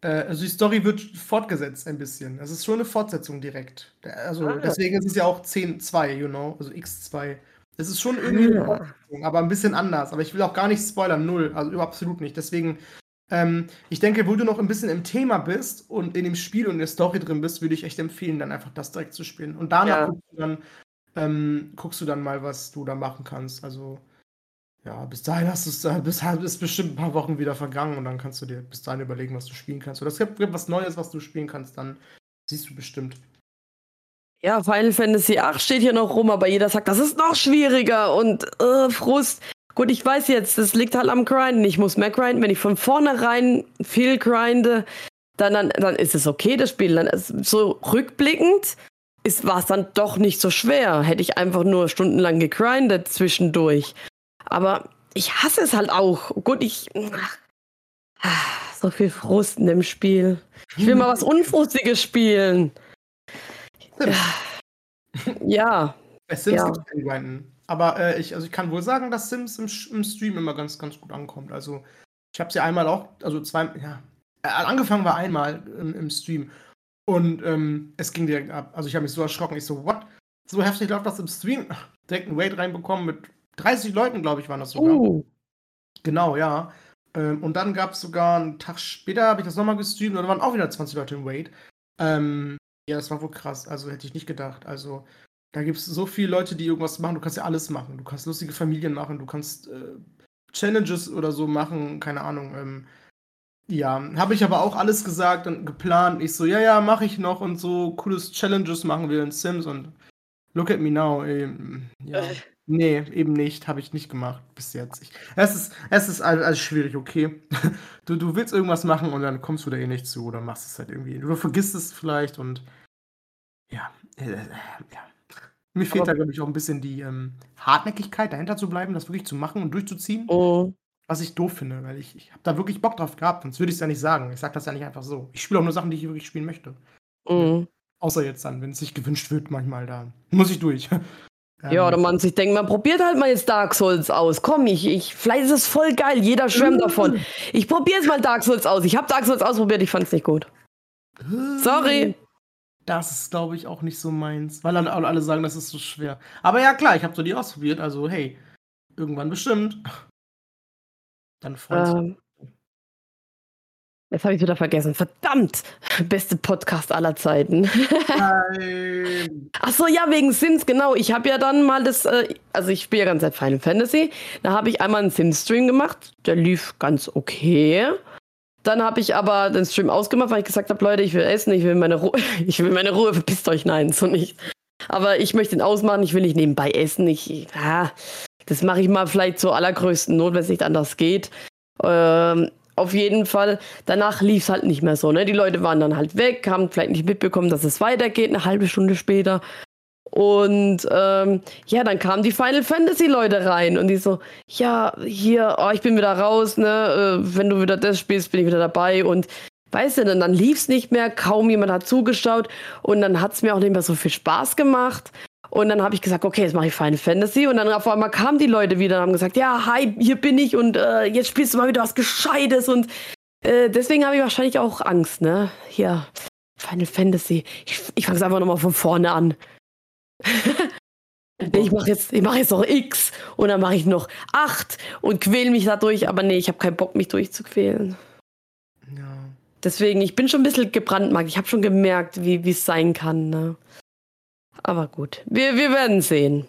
äh, also die Story wird fortgesetzt ein bisschen. Es ist schon eine Fortsetzung direkt. Also ah, deswegen ist es ja auch 10.2, you know, also X2. Es ist schon irgendwie eine Fortsetzung, aber ein bisschen anders. Aber ich will auch gar nicht spoilern, null, also absolut nicht. Deswegen, ähm, ich denke, wo du noch ein bisschen im Thema bist und in dem Spiel und in der Story drin bist, würde ich echt empfehlen, dann einfach das direkt zu spielen. Und danach ja. guckst, du dann, ähm, guckst du dann mal, was du da machen kannst. Also ja, bis dahin hast du es, bis, ist bestimmt ein paar Wochen wieder vergangen und dann kannst du dir bis dahin überlegen, was du spielen kannst. Oder es gibt was Neues, was du spielen kannst, dann siehst du bestimmt. Ja, Final Fantasy 8 steht hier noch rum, aber jeder sagt, das ist noch schwieriger und äh, Frust. Gut, ich weiß jetzt, das liegt halt am Grinden. Ich muss mehr grinden. Wenn ich von vornherein viel grinde, dann, dann, dann ist es okay, das Spiel. Dann so rückblickend war es dann doch nicht so schwer. Hätte ich einfach nur stundenlang gegrindet zwischendurch. Aber ich hasse es halt auch. Gut, ich. So viel Frust in dem Spiel. Ich will mal was Unfrustiges spielen. Ja. Bei Sims ja. gibt es kein Grinden. Aber äh, ich, also ich kann wohl sagen, dass Sims im, im Stream immer ganz, ganz gut ankommt. Also ich habe sie einmal auch, also zwei, ja, äh, angefangen war einmal im, im Stream und ähm, es ging direkt ab. Also ich habe mich so erschrocken. Ich so, what? So heftig läuft das im Stream? direkt einen Raid reinbekommen mit 30 Leuten, glaube ich, waren das sogar. Uh. Genau, ja. Ähm, und dann gab es sogar einen Tag später, habe ich das nochmal gestreamt und da waren auch wieder 20 Leute im Raid. Ähm, ja, das war wohl krass. Also hätte ich nicht gedacht. Also da gibt es so viele Leute, die irgendwas machen. Du kannst ja alles machen. Du kannst lustige Familien machen. Du kannst äh, Challenges oder so machen. Keine Ahnung. Ähm, ja, habe ich aber auch alles gesagt und geplant. Ich so, ja, ja, mache ich noch und so cooles Challenges machen wir in Sims und look at me now. Eben, ja. Äh. Nee, eben nicht. Habe ich nicht gemacht bis jetzt. Ich, es ist, es ist alles schwierig, okay. Du, du willst irgendwas machen und dann kommst du da eh nicht zu oder machst es halt irgendwie. Du vergisst es vielleicht und ja, äh, ja. Mir fehlt da, glaube ich, auch ein bisschen die ähm, Hartnäckigkeit, dahinter zu bleiben, das wirklich zu machen und durchzuziehen. Oh. Was ich doof finde, weil ich, ich habe da wirklich Bock drauf gehabt, sonst würde ich es ja nicht sagen. Ich sage das ja nicht einfach so. Ich spiele auch nur Sachen, die ich wirklich spielen möchte. Mhm. Außer jetzt dann, wenn es sich gewünscht wird, manchmal da. Muss ich durch. Ja, oder man sich denkt, man probiert halt mal jetzt Dark Souls aus. Komm, ich, ich, vielleicht ist es voll geil, jeder schwärmt davon. Ich probiere jetzt mal Dark Souls aus. Ich habe Dark Souls ausprobiert, ich fand es nicht gut. Sorry. Das ist, glaube ich, auch nicht so meins, weil alle, alle sagen, das ist so schwer. Aber ja, klar, ich habe so die ausprobiert, also hey, irgendwann bestimmt. Dann freut ähm, Jetzt habe ich wieder vergessen. Verdammt! Beste Podcast aller Zeiten. Nein. Ach so, ja, wegen Sims, genau. Ich habe ja dann mal das, äh, also ich spiele ja ganz seit Final Fantasy. Da habe ich einmal einen Sims-Stream gemacht. Der lief ganz okay. Dann habe ich aber den Stream ausgemacht, weil ich gesagt habe, Leute, ich will essen, ich will meine Ruhe, ich will meine Ruhe, verpisst euch, nein, so nicht. Aber ich möchte ihn ausmachen, ich will nicht nebenbei essen. Ich, ja, das mache ich mal vielleicht zur allergrößten Not, wenn es nicht anders geht. Ähm, auf jeden Fall, danach lief es halt nicht mehr so. Ne? Die Leute waren dann halt weg, haben vielleicht nicht mitbekommen, dass es weitergeht, eine halbe Stunde später. Und ähm, ja, dann kamen die Final Fantasy Leute rein und die so, ja, hier, oh, ich bin wieder raus, ne? Äh, wenn du wieder das spielst, bin ich wieder dabei. Und weißt du, dann, dann lief es nicht mehr, kaum jemand hat zugeschaut und dann hat es mir auch nicht mehr so viel Spaß gemacht. Und dann habe ich gesagt, okay, jetzt mache ich Final Fantasy. Und dann auf einmal kamen die Leute wieder und haben gesagt, ja, hi, hier bin ich und äh, jetzt spielst du mal wieder was Gescheites. Und äh, deswegen habe ich wahrscheinlich auch Angst, ne? Hier, Final Fantasy. Ich, ich fange es einfach nochmal von vorne an. ich mache jetzt, mach jetzt noch X und dann mache ich noch 8 und quäle mich dadurch. Aber nee, ich habe keinen Bock, mich durchzuquälen. Ja. Deswegen, ich bin schon ein bisschen gebrandmarkt. Ich habe schon gemerkt, wie es sein kann. Ne? Aber gut, wir, wir werden sehen.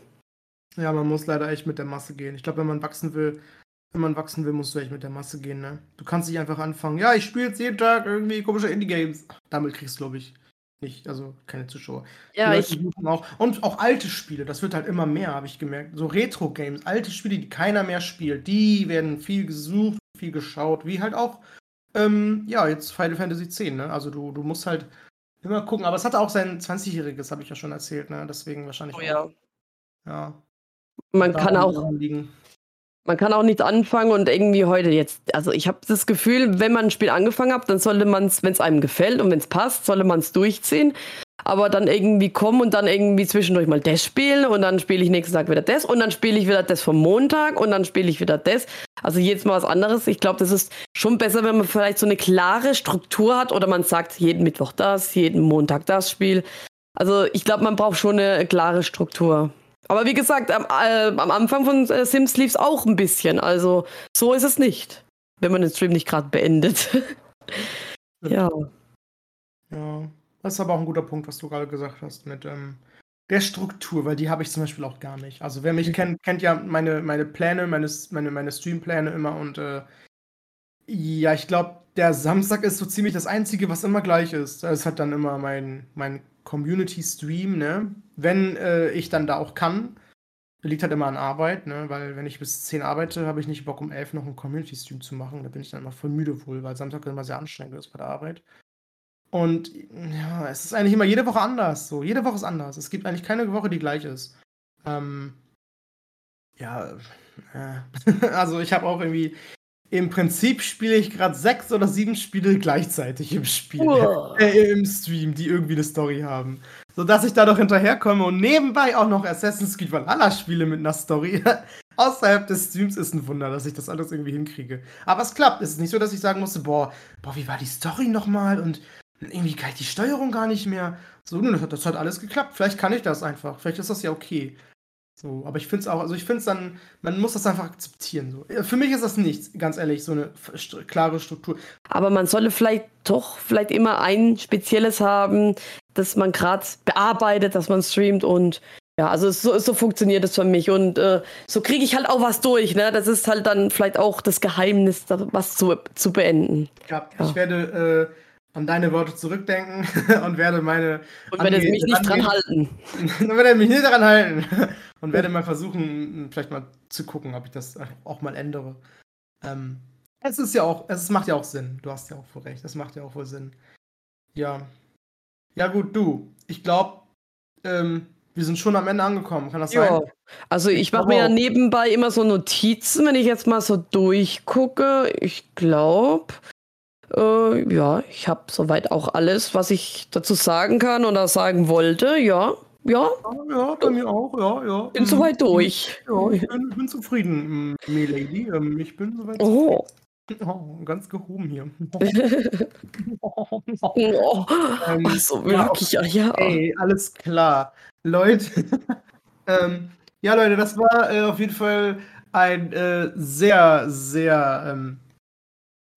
Ja, man muss leider echt mit der Masse gehen. Ich glaube, wenn man wachsen will, wenn man wachsen will, musst du echt mit der Masse gehen, ne? Du kannst nicht einfach anfangen, ja, ich spiele jetzt jeden Tag irgendwie komische Indie-Games. Damit kriegst du, glaube ich, nicht, also keine Zuschauer. Ja, ich. Auch, und auch alte Spiele, das wird halt immer mehr, habe ich gemerkt. So Retro-Games, alte Spiele, die keiner mehr spielt, die werden viel gesucht, viel geschaut, wie halt auch, ähm, ja, jetzt Final Fantasy X, ne? Also du, du musst halt Immer gucken, aber es hatte auch sein 20-jähriges, habe ich ja schon erzählt, ne? Deswegen wahrscheinlich. Oh ja. Auch. Ja. Man kann auch. Man kann auch nicht anfangen und irgendwie heute jetzt, also ich habe das Gefühl, wenn man ein Spiel angefangen hat, dann sollte man es, wenn es einem gefällt und wenn es passt, sollte man es durchziehen. Aber dann irgendwie kommen und dann irgendwie zwischendurch mal das spielen und dann spiele ich nächsten Tag wieder das und dann spiele ich wieder das vom Montag und dann spiele ich wieder das. Also jedes Mal was anderes. Ich glaube, das ist schon besser, wenn man vielleicht so eine klare Struktur hat oder man sagt jeden Mittwoch das, jeden Montag das Spiel. Also ich glaube, man braucht schon eine klare Struktur. Aber wie gesagt, am, äh, am Anfang von äh, Sims lief es auch ein bisschen. Also so ist es nicht, wenn man den Stream nicht gerade beendet. ja. Ja, das ist aber auch ein guter Punkt, was du gerade gesagt hast mit ähm, der Struktur, weil die habe ich zum Beispiel auch gar nicht. Also wer mich mhm. kennt, kennt ja meine, meine Pläne, meine, meine, meine Streampläne immer und äh, ja, ich glaube, der Samstag ist so ziemlich das Einzige, was immer gleich ist. Es hat dann immer mein, mein Community-Stream, ne? Wenn äh, ich dann da auch kann. Liegt halt immer an Arbeit, ne? Weil wenn ich bis 10 arbeite, habe ich nicht Bock, um 11 noch einen Community-Stream zu machen. Da bin ich dann immer voll müde wohl, weil Samstag immer sehr anstrengend ist bei der Arbeit. Und ja, es ist eigentlich immer jede Woche anders. So, jede Woche ist anders. Es gibt eigentlich keine Woche, die gleich ist. Ähm, ja, äh, also ich habe auch irgendwie. Im Prinzip spiele ich gerade sechs oder sieben Spiele gleichzeitig im Spiel, äh, im Stream, die irgendwie eine Story haben. Sodass ich da doch hinterherkomme und nebenbei auch noch Assassin's Creed Valhalla spiele mit einer Story. Außerhalb des Streams ist ein Wunder, dass ich das alles irgendwie hinkriege. Aber es klappt. Es ist nicht so, dass ich sagen musste, boah, boah, wie war die Story nochmal? Und irgendwie kann ich die Steuerung gar nicht mehr. So, das hat alles geklappt. Vielleicht kann ich das einfach. Vielleicht ist das ja okay. So, aber ich finde es auch, also ich finde es dann, man muss das einfach akzeptieren. So. Für mich ist das nichts, ganz ehrlich, so eine st klare Struktur. Aber man solle vielleicht doch vielleicht immer ein spezielles haben, das man gerade bearbeitet, dass man streamt und ja, also so, so funktioniert es für mich und äh, so kriege ich halt auch was durch. Ne? Das ist halt dann vielleicht auch das Geheimnis, was zu, zu beenden. Ja, ja. ich werde äh, an deine Worte zurückdenken und werde meine. Und werde mich nicht dran halten. und werde mich nicht daran halten. Und werde mal versuchen, vielleicht mal zu gucken, ob ich das auch mal ändere. Ähm, es ist ja auch, es macht ja auch Sinn. Du hast ja auch wohl recht. Es macht ja auch wohl Sinn. Ja. Ja, gut, du. Ich glaube, ähm, wir sind schon am Ende angekommen, kann das ja. sein? Also ich mache mir ja nebenbei immer so Notizen, wenn ich jetzt mal so durchgucke. Ich glaube, äh, ja, ich habe soweit auch alles, was ich dazu sagen kann oder sagen wollte. Ja, ja. Ja, bei mir auch, ja, ja. Bin soweit durch. Ja, ich bin, bin zufrieden, Milady. Ähm, ich bin soweit oh. Oh, ganz gehoben hier. oh, ähm, Ach so, wirklich, ja, ja. Ey, alles klar. Leute, ähm, ja, Leute, das war äh, auf jeden Fall ein äh, sehr, sehr ähm,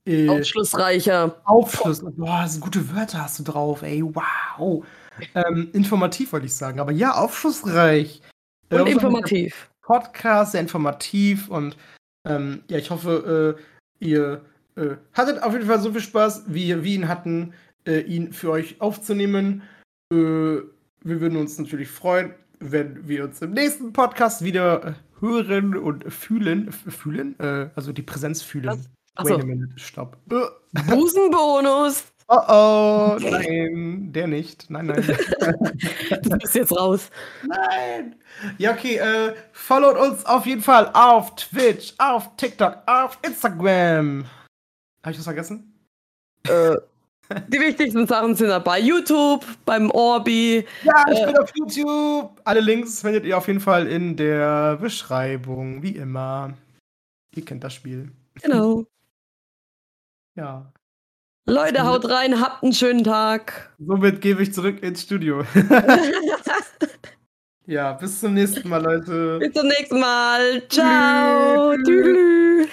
äh, aufschlussreicher. Aufschluss. Boah, das sind gute Wörter hast du drauf, ey. Wow. Ähm, informativ wollte ich sagen, aber ja, aufschlussreich. Äh, und informativ. Podcast, sehr informativ und ähm, ja, ich hoffe, äh, ihr äh, hattet auf jeden Fall so viel Spaß, wie wir ihn hatten, äh, ihn für euch aufzunehmen. Äh, wir würden uns natürlich freuen, wenn wir uns im nächsten Podcast wieder hören und fühlen. Fühlen? Äh, also die Präsenz fühlen. Achso. Wait a minute, stopp. Äh. Busenbonus! Oh oh, nein, der nicht. Nein, nein. du bist jetzt raus. Nein. Ja, okay, äh, followt uns auf jeden Fall auf Twitch, auf TikTok, auf Instagram. Habe ich was vergessen? Äh. Die wichtigsten Sachen sind bei YouTube, beim Orbi. Ja, ich äh, bin auf YouTube. Alle Links findet ihr auf jeden Fall in der Beschreibung, wie immer. Ihr kennt das Spiel. Genau. Ja. Leute, haut rein, habt einen schönen Tag. Somit gebe ich zurück ins Studio. ja, bis zum nächsten Mal, Leute. Bis zum nächsten Mal. Ciao. Tschüss.